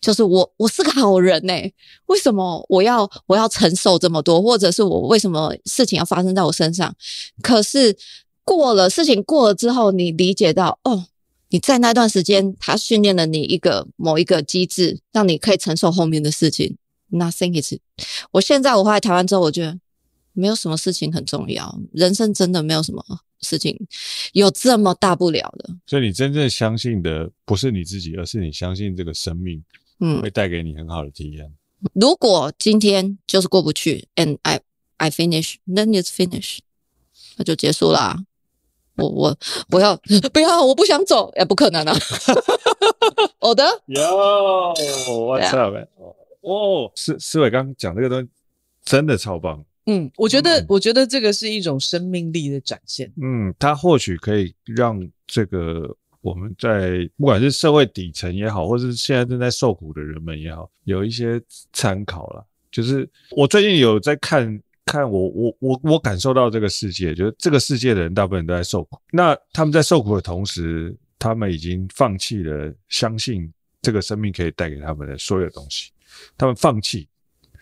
就是我，我是个好人呢、为什么我要我要承受这么多？或者是我为什么事情要发生在我身上？可是过了事情过了之后，你理解到哦，你在那段时间，他训练了你一个某一个机制，让你可以承受后面的事情。Nothing is。我现在我回来台湾之后，我觉得没有什么事情很重要，人生真的没有什么事情有这么大不了的。所以你真正相信的不是你自己，而是你相信这个生命。嗯，会带给你很好的体验。如果今天就是过不去，and I I finish, then it's finish，那就结束啦。我我不要 不要？我不想走，也不可能啊。好的。Yo，what's up？哦，思思伟刚刚讲这个东西真的超棒。嗯，我觉得、嗯、我觉得这个是一种生命力的展现。嗯，它或许可以让这个。我们在不管是社会底层也好，或是现在正在受苦的人们也好，有一些参考了。就是我最近有在看看我我我我感受到这个世界，就是这个世界的人大部分都在受苦。那他们在受苦的同时，他们已经放弃了相信这个生命可以带给他们的所有东西。他们放弃，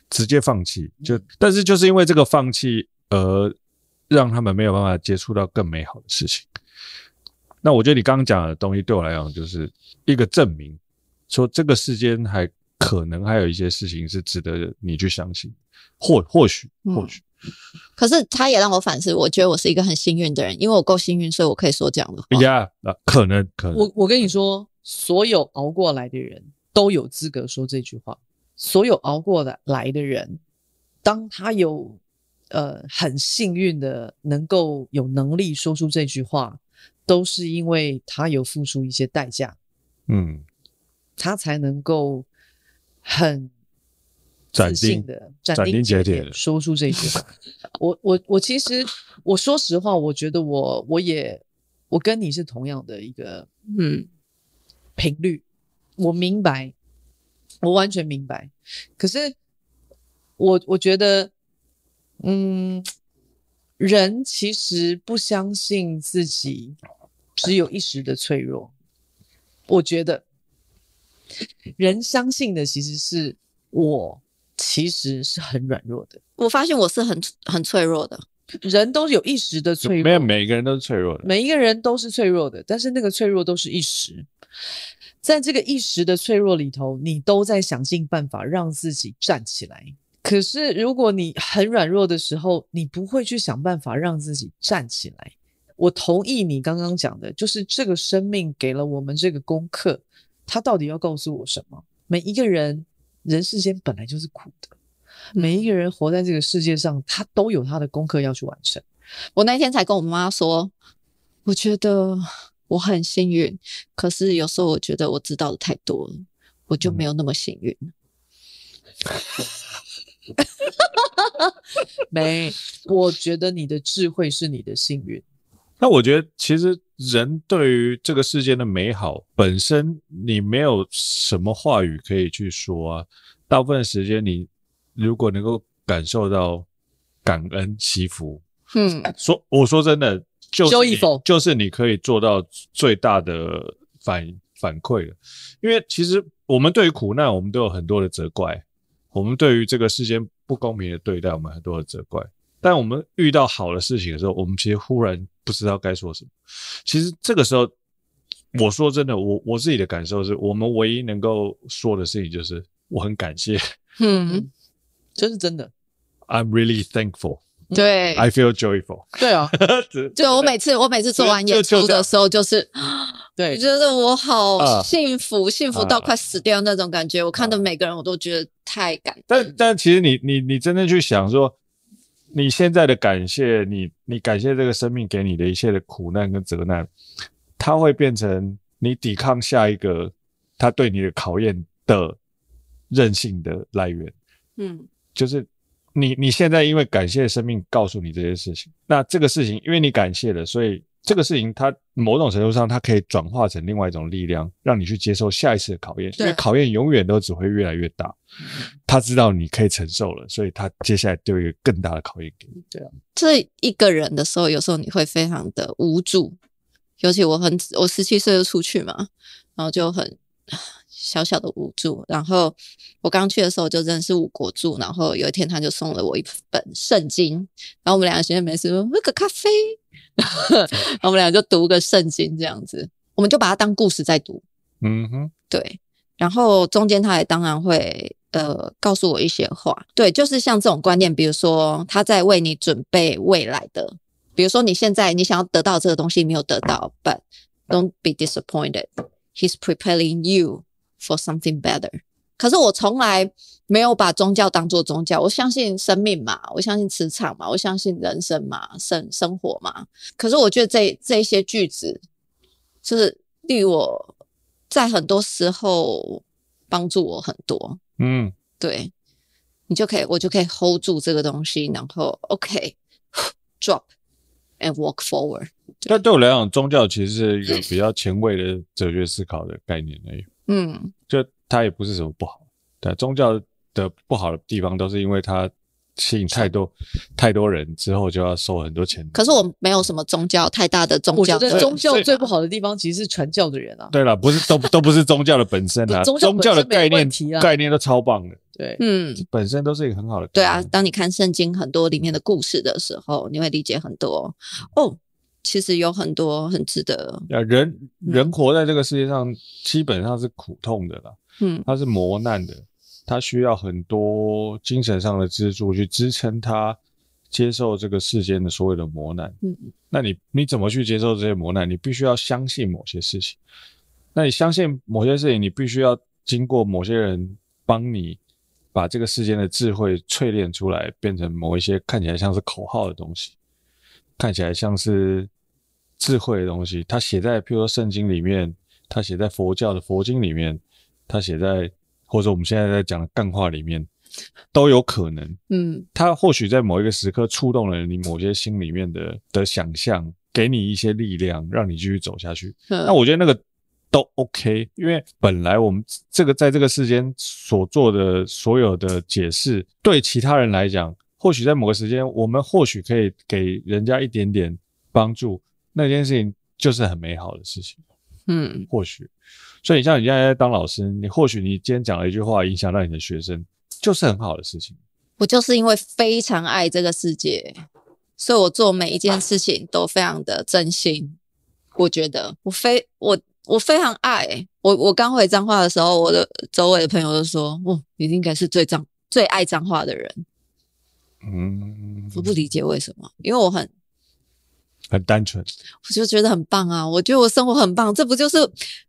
直接放弃。就但是就是因为这个放弃，而让他们没有办法接触到更美好的事情。那我觉得你刚刚讲的东西对我来讲就是一个证明，说这个世间还可能还有一些事情是值得你去相信，或或许或许、嗯。可是他也让我反思，我觉得我是一个很幸运的人，因为我够幸运，所以我可以说这样的话。呀，那可能可能。我我跟你说，所有熬过来的人都有资格说这句话。所有熬过的来的人，当他有呃很幸运的能够有能力说出这句话。都是因为他有付出一些代价，嗯，他才能够很自信的斩钉截铁的说出这句话。我我我其实我说实话，我觉得我我也我跟你是同样的一个嗯频率，我明白，我完全明白。可是我我觉得，嗯。人其实不相信自己只有一时的脆弱，我觉得人相信的其实是我，其实是很软弱的。我发现我是很很脆弱的。人都有一时的脆弱，没有每个人都是脆弱的，每一个人都是脆弱的，但是那个脆弱都是一时。在这个一时的脆弱里头，你都在想尽办法让自己站起来。可是如果你很软弱的时候，你不会去想办法让自己站起来。我同意你刚刚讲的，就是这个生命给了我们这个功课，它到底要告诉我什么？每一个人，人世间本来就是苦的，每一个人活在这个世界上，他都有他的功课要去完成。我那天才跟我妈说，我觉得。我很幸运，可是有时候我觉得我知道的太多了，我就没有那么幸运。没，我觉得你的智慧是你的幸运。那我觉得，其实人对于这个世界的美好本身，你没有什么话语可以去说啊。大部分时间，你如果能够感受到感恩惜福，嗯，说我说真的。就是就是你可以做到最大的反反馈了，因为其实我们对于苦难，我们都有很多的责怪；我们对于这个世间不公平的对待，我们很多的责怪。但我们遇到好的事情的时候，我们其实忽然不知道该说什么。其实这个时候，我说真的，我我自己的感受是，我们唯一能够说的事情就是我很感谢，嗯，这是真的。I'm really thankful. 对，I feel joyful。对 啊，就我每次我每次做完演出的时候，就是 对，觉得我好幸福，幸福到快死掉那种感觉。我看到每个人，我都觉得太感动。但但其实你你你真正去想说，你现在的感谢，你你感谢这个生命给你的一切的苦难跟责难，它会变成你抵抗下一个他对你的考验的韧性的来源。嗯，就是。你你现在因为感谢生命告诉你这些事情，那这个事情因为你感谢了，所以这个事情它某种程度上它可以转化成另外一种力量，让你去接受下一次的考验。因为考验永远都只会越来越大。他知道你可以承受了，所以他接下来就有一个更大的考验给你。对啊，这一个人的时候，有时候你会非常的无助，尤其我很我十七岁就出去嘛，然后就很。小小的无助，然后我刚去的时候就认识吴国柱，然后有一天他就送了我一本圣经，然后我们两个闲着没事说喝个咖啡，我们俩就读个圣经这样子，我们就把它当故事在读，嗯哼，对，然后中间他也当然会呃告诉我一些话，对，就是像这种观念，比如说他在为你准备未来的，比如说你现在你想要得到这个东西没有得到，but don't be disappointed，he's preparing you。For something better，可是我从来没有把宗教当做宗教。我相信生命嘛，我相信磁场嘛，我相信人生嘛，生生活嘛。可是我觉得这这些句子，就是令我在很多时候帮助我很多。嗯，对，你就可以，我就可以 hold 住这个东西，然后 OK，drop and walk forward。但对我来讲，宗教其实是一个比较前卫的哲学思考的概念而已。嗯，就它也不是什么不好，对，宗教的不好的地方都是因为它吸引太多太多人之后就要收很多钱。可是我没有什么宗教太大的宗教，我觉得宗教最不好的地方其实是传教的人啊。对了，不是都都不是宗教的本身啊，宗教的概念概念都超棒的。对，嗯，本身都是一个很好的。对啊，当你看圣经很多里面的故事的时候，你会理解很多哦。其实有很多很值得。人人活在这个世界上，基本上是苦痛的啦。嗯，他是磨难的，他需要很多精神上的支柱去支撑他接受这个世间的所有的磨难。嗯，那你你怎么去接受这些磨难？你必须要相信某些事情。那你相信某些事情，你必须要经过某些人帮你把这个世间的智慧淬炼出来，变成某一些看起来像是口号的东西。看起来像是智慧的东西，它写在譬如说圣经里面，它写在佛教的佛经里面，它写在或者我们现在在讲的干话里面，都有可能。嗯，它或许在某一个时刻触动了你某些心里面的的想象，给你一些力量，让你继续走下去。嗯，那我觉得那个都 OK，因为本来我们这个在这个世间所做的所有的解释，对其他人来讲。或许在某个时间，我们或许可以给人家一点点帮助，那件事情就是很美好的事情。嗯，或许，所以你像你现在在当老师，你或许你今天讲了一句话，影响到你的学生，就是很好的事情。我就是因为非常爱这个世界，所以我做每一件事情都非常的真心。我觉得我非我我非常爱我。我刚回彰化的时候，我的周围的朋友都说：“哦，你应该是最彰最爱彰化的人。”嗯，我不理解为什么，因为我很。很单纯，我就觉得很棒啊！我觉得我生活很棒，这不就是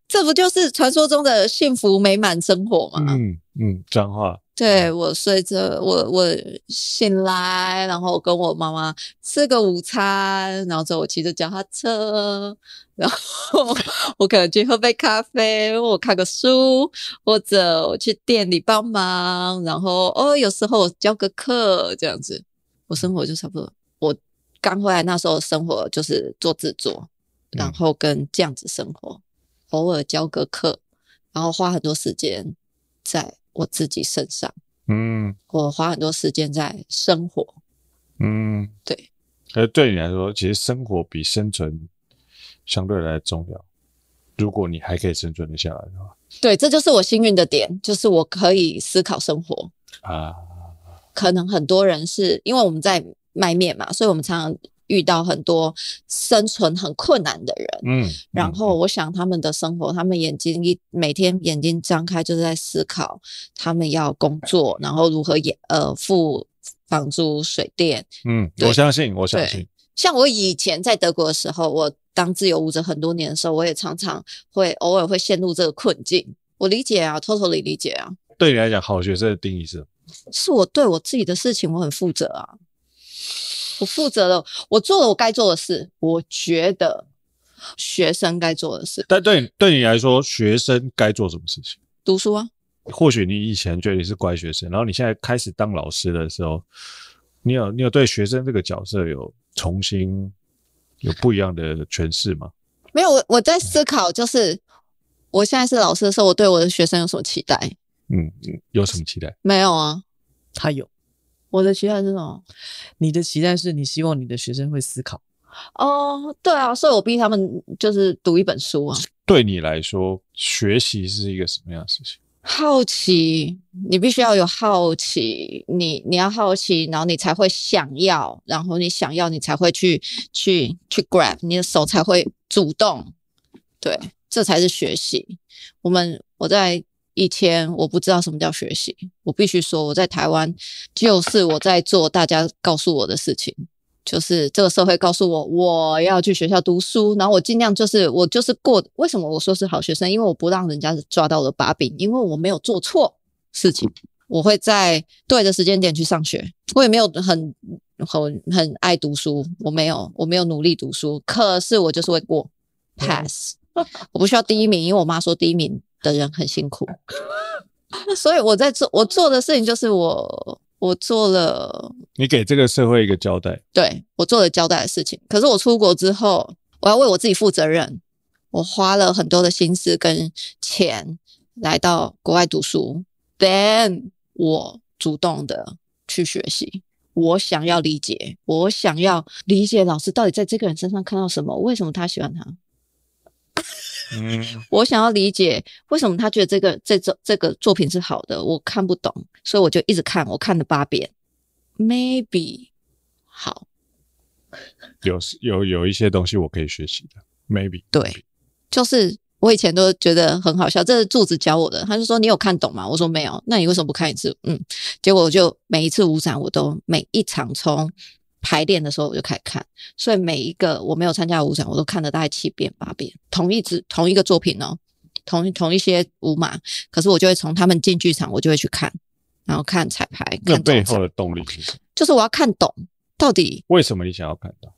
这不就是传说中的幸福美满生活吗？嗯嗯，彰化。对，我睡着，我我醒来，然后跟我妈妈吃个午餐，然后之后我骑着脚踏车，然后 我可能去喝杯咖啡，我看个书，或者我去店里帮忙，然后哦，有时候我教个课，这样子，我生活就差不多。我。刚回来那时候生活就是做制作，然后跟这样子生活，嗯、偶尔教个课，然后花很多时间在我自己身上。嗯，我花很多时间在生活。嗯，对。呃，对你来说，其实生活比生存相对来重要。如果你还可以生存得下来的话，对，这就是我幸运的点，就是我可以思考生活啊。可能很多人是因为我们在。卖面嘛，所以我们常常遇到很多生存很困难的人。嗯，然后我想他们的生活，他们眼睛一每天眼睛张开就是在思考，他们要工作，然后如何也呃付房租、水电。嗯，我相信，我相信。像我以前在德国的时候，我当自由舞者很多年的时候，我也常常会偶尔会陷入这个困境。我理解啊，totally 理解啊。对你来讲，好学生的定义是？是我对我自己的事情我很负责啊。我负责了，我做了我该做的事。我觉得学生该做的事，但对对你来说，学生该做什么事情？读书啊。或许你以前觉得你是乖学生，然后你现在开始当老师的时候，你有你有对学生这个角色有重新有不一样的诠释吗？没有，我我在思考，就是我现在是老师的时候，我对我的学生有什么期待？嗯嗯，有什么期待？没有啊，他有。我的期待是什么？你的期待是你希望你的学生会思考。哦，对啊，所以我逼他们就是读一本书啊。对你来说，学习是一个什么样的事情？好奇，你必须要有好奇，你你要好奇，然后你才会想要，然后你想要，你才会去去去 grab，你的手才会主动。对，这才是学习。我们我在。以前我不知道什么叫学习，我必须说我在台湾就是我在做大家告诉我的事情，就是这个社会告诉我我要去学校读书，然后我尽量就是我就是过。为什么我说是好学生？因为我不让人家抓到我的把柄，因为我没有做错事情，我会在对的时间点去上学，我也没有很很很爱读书，我没有我没有努力读书，可是我就是会过 pass，我不需要第一名，因为我妈说第一名。的人很辛苦，所以我在做我做的事情就是我我做了，你给这个社会一个交代，对，我做了交代的事情。可是我出国之后，我要为我自己负责任，我花了很多的心思跟钱来到国外读书，then 我主动的去学习，我想要理解，我想要理解老师到底在这个人身上看到什么，为什么他喜欢他。嗯，我想要理解为什么他觉得这个这这这个作品是好的，我看不懂，所以我就一直看，我看了八遍，maybe 好，有有有一些东西我可以学习的，maybe 对，就是我以前都觉得很好笑，这是柱子教我的，他就说你有看懂吗？我说没有，那你为什么不看一次？嗯，结果我就每一次五展我都每一场从。排练的时候我就开始看，所以每一个我没有参加的舞展，我都看了大概七遍八遍。同一支同一个作品哦，同同一些舞码，可是我就会从他们进剧场，我就会去看，然后看彩排。那背后的动力是什么？就是我要看懂到底为什么你想要看懂？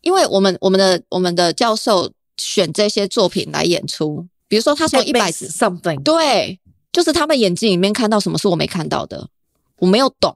因为我们我们的我们的教授选这些作品来演出，比如说他说一百 something，对，就是他们眼睛里面看到什么是我没看到的，我没有懂。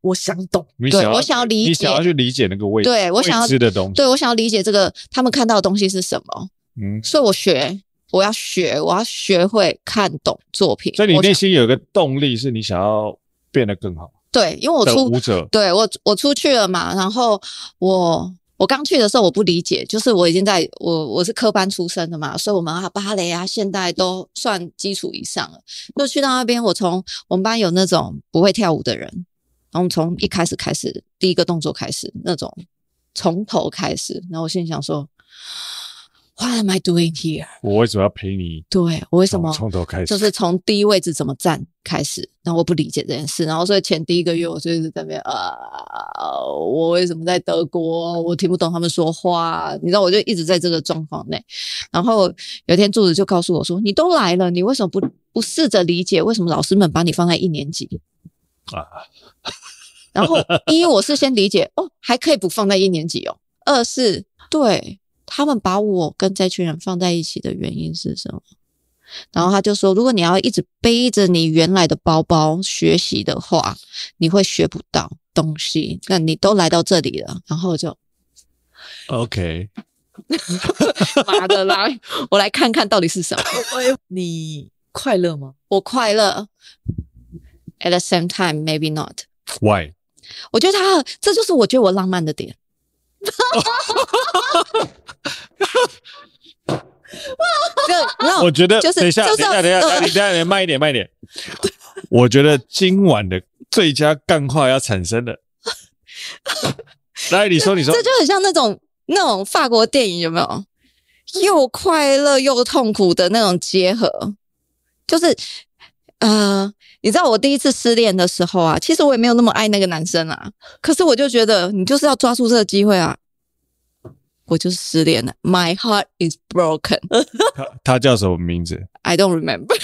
我想懂，你想对，我想要理解，你想要去理解那个位置，对我想要知的东西，对我想要理解这个他们看到的东西是什么，嗯，所以我学，我要学，我要学会看懂作品。所以你内心有一个动力，是你想要变得更好。对，因为我出舞者，对我我出去了嘛，然后我我刚去的时候我不理解，就是我已经在我我是科班出身的嘛，所以我们啊芭蕾啊现代都算基础以上了。就去到那边，我从我们班有那种不会跳舞的人，然后从一开始开始第一个动作开始那种从头开始，然后我心里想说。What am I doing here？我为什么要陪你？对，我为什么从头开始？就是从第一位置怎么站开始。然后我不理解这件事，然后所以前第一个月我就一直在那边啊，我为什么在德国？我听不懂他们说话，你知道，我就一直在这个状况内。然后有一天柱子就告诉我说：“你都来了，你为什么不不试着理解为什么老师们把你放在一年级？”啊，然后一我是先理解哦，还可以不放在一年级哦。二是对。他们把我跟这群人放在一起的原因是什么？然后他就说：“如果你要一直背着你原来的包包学习的话，你会学不到东西。那你都来到这里了，然后就 OK，妈的啦！我来看看到底是什么。你快乐吗？我快乐。At the same time, maybe not. Why？我觉得他这就是我觉得我浪漫的点。”就我觉得，就是等一下，等一下，等一下，等一下，慢一点，慢一点。我觉得今晚的最佳干话要产生了。来，你说，你说，这就很像那种那种法国电影，有没有？又快乐又痛苦的那种结合，就是呃。你知道我第一次失恋的时候啊，其实我也没有那么爱那个男生啊，可是我就觉得你就是要抓住这个机会啊，我就是失恋了，My heart is broken。他他叫什么名字？I don't remember。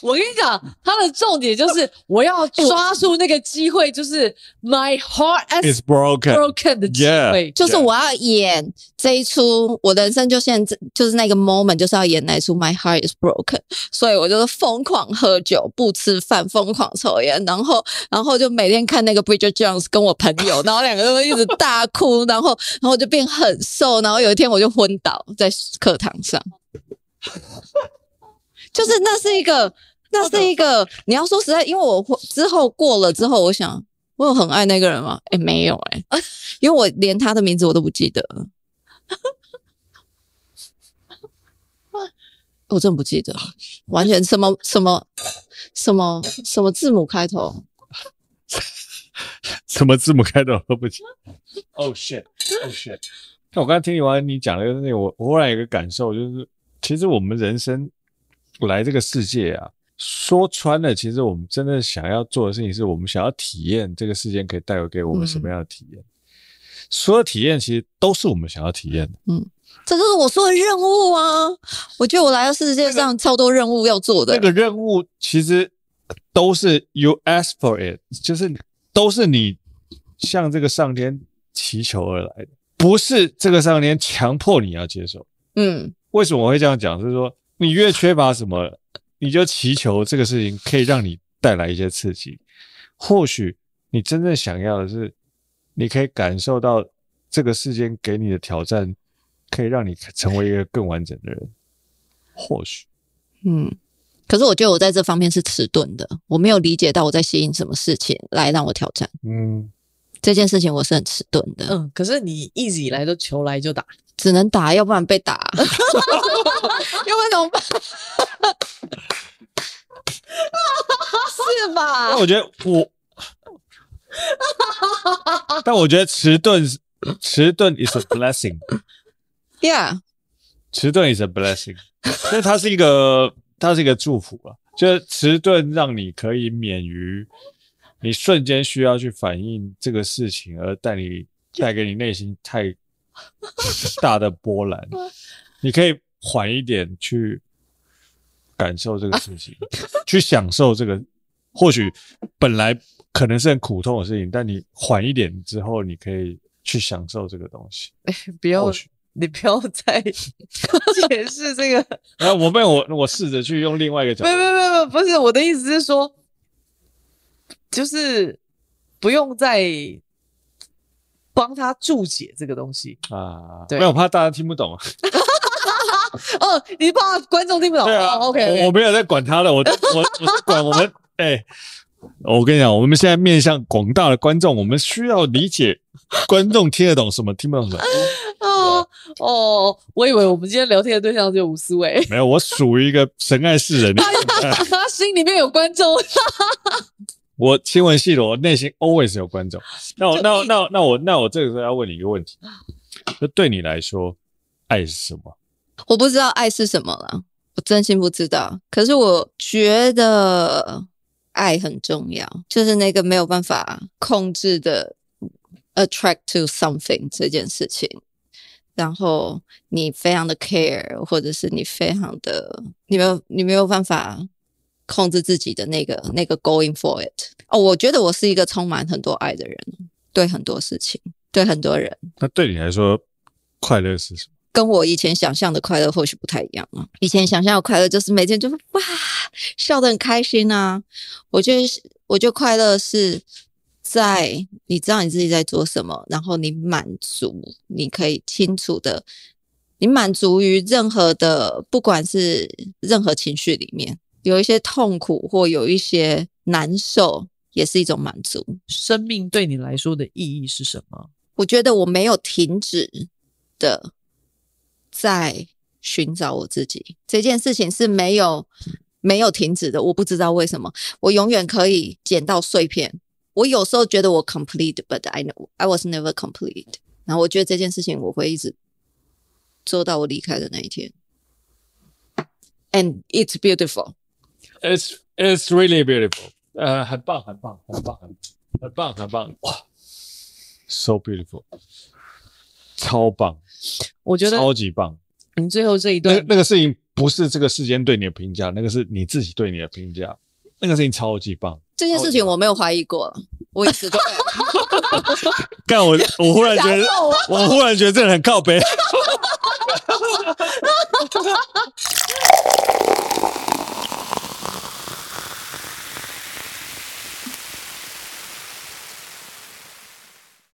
我跟你讲，他的重点就是我要抓住那个机会，就是 my heart is broken. broken 的机会，yeah, 就是我要演这一出，我的人生就现在就是那个 moment，就是要演那一出 my heart is broken，所以我就是疯狂喝酒，不吃饭，疯狂抽烟，然后然后就每天看那个 Bridget Jones 跟我朋友，然后两个人一直大哭，然后然后就变很瘦，然后有一天我就昏倒在课堂上。就是那是一个，那是一个。你要说实在，因为我之后过了之后，我想我有很爱那个人吗？诶，没有诶，因为我连他的名字我都不记得，我真不记得，完全什么什么什么什么字母开头，什么字母开头都不记得。Oh shit！Oh shit！那我刚才听你完你讲的那个，我我忽然有个感受，就是其实我们人生。来这个世界啊，说穿了，其实我们真的想要做的事情，是我们想要体验这个世界可以带给给我们什么样的体验。嗯、所有体验其实都是我们想要体验的。嗯，这就是我说的任务啊！我觉得我来到世界上超多任务要做的。那个任务其实都是 you ask for it，就是都是你向这个上天祈求而来的，不是这个上天强迫你要接受。嗯，为什么我会这样讲？就是说。你越缺乏什么，你就祈求这个事情可以让你带来一些刺激。或许你真正想要的是，你可以感受到这个世间给你的挑战，可以让你成为一个更完整的人。或许，嗯，可是我觉得我在这方面是迟钝的，我没有理解到我在吸引什么事情来让我挑战。嗯，这件事情我是很迟钝的。嗯，可是你一直以来都求来就打。只能打，要不然被打，要不然怎么办？是吧？但我觉得我，但我觉得迟钝，迟钝 is a blessing。Yeah，迟钝 is a blessing，所以它是一个，它是一个祝福啊。就是迟钝让你可以免于你瞬间需要去反应这个事情，而带你带给你内心太。大的波澜，你可以缓一点去感受这个事情，去享受这个。或许本来可能是很苦痛的事情，但你缓一点之后，你可以去享受这个东西。哎，不要，你不要再解释这个。然后我被我我试着去用另外一个角度。没没没没，不是我的意思是说，就是不用再。帮他注解这个东西啊，对，没有怕大家听不懂啊。哦，你怕观众听不懂？对啊，哦，OK，我我没有在管他了，我我我是管我们，哎，我跟你讲，我们现在面向广大的观众，我们需要理解观众听得懂什么，听不懂什么。哦哦，我以为我们今天聊天的对象只有吴思维，没有，我属于一个神爱世人，他心里面有观众。我新闻系的，我内心 always 有观众。那我那那那我那我这个时候要问你一个问题，那对你来说，爱是什么？我不知道爱是什么了，我真心不知道。可是我觉得爱很重要，就是那个没有办法控制的 attract to something 这件事情。然后你非常的 care，或者是你非常的你没有你没有办法。控制自己的那个那个 going for it 哦，我觉得我是一个充满很多爱的人，对很多事情，对很多人。那对你来说，快乐是什么？跟我以前想象的快乐或许不太一样啊。以前想象的快乐就是每天就是哇，笑得很开心啊。我觉得，我觉得快乐是在你知道你自己在做什么，然后你满足，你可以清楚的，你满足于任何的，不管是任何情绪里面。有一些痛苦或有一些难受，也是一种满足。生命对你来说的意义是什么？我觉得我没有停止的在寻找我自己，这件事情是没有没有停止的。我不知道为什么，我永远可以捡到碎片。我有时候觉得我 complete，but I know I was never complete。然后我觉得这件事情我会一直做到我离开的那一天。And it's beautiful. It's it's really beautiful，呃，很棒，很棒，很棒，很很棒，很棒，哇，so beautiful，超棒，我觉得超级棒。你最后这一段，那那个事情不是这个世间对你的评价，那个是你自己对你的评价。那个事情超级棒。这件事情我没有怀疑过，我一直都。干我，我忽然觉得，我忽然觉得这人很靠北。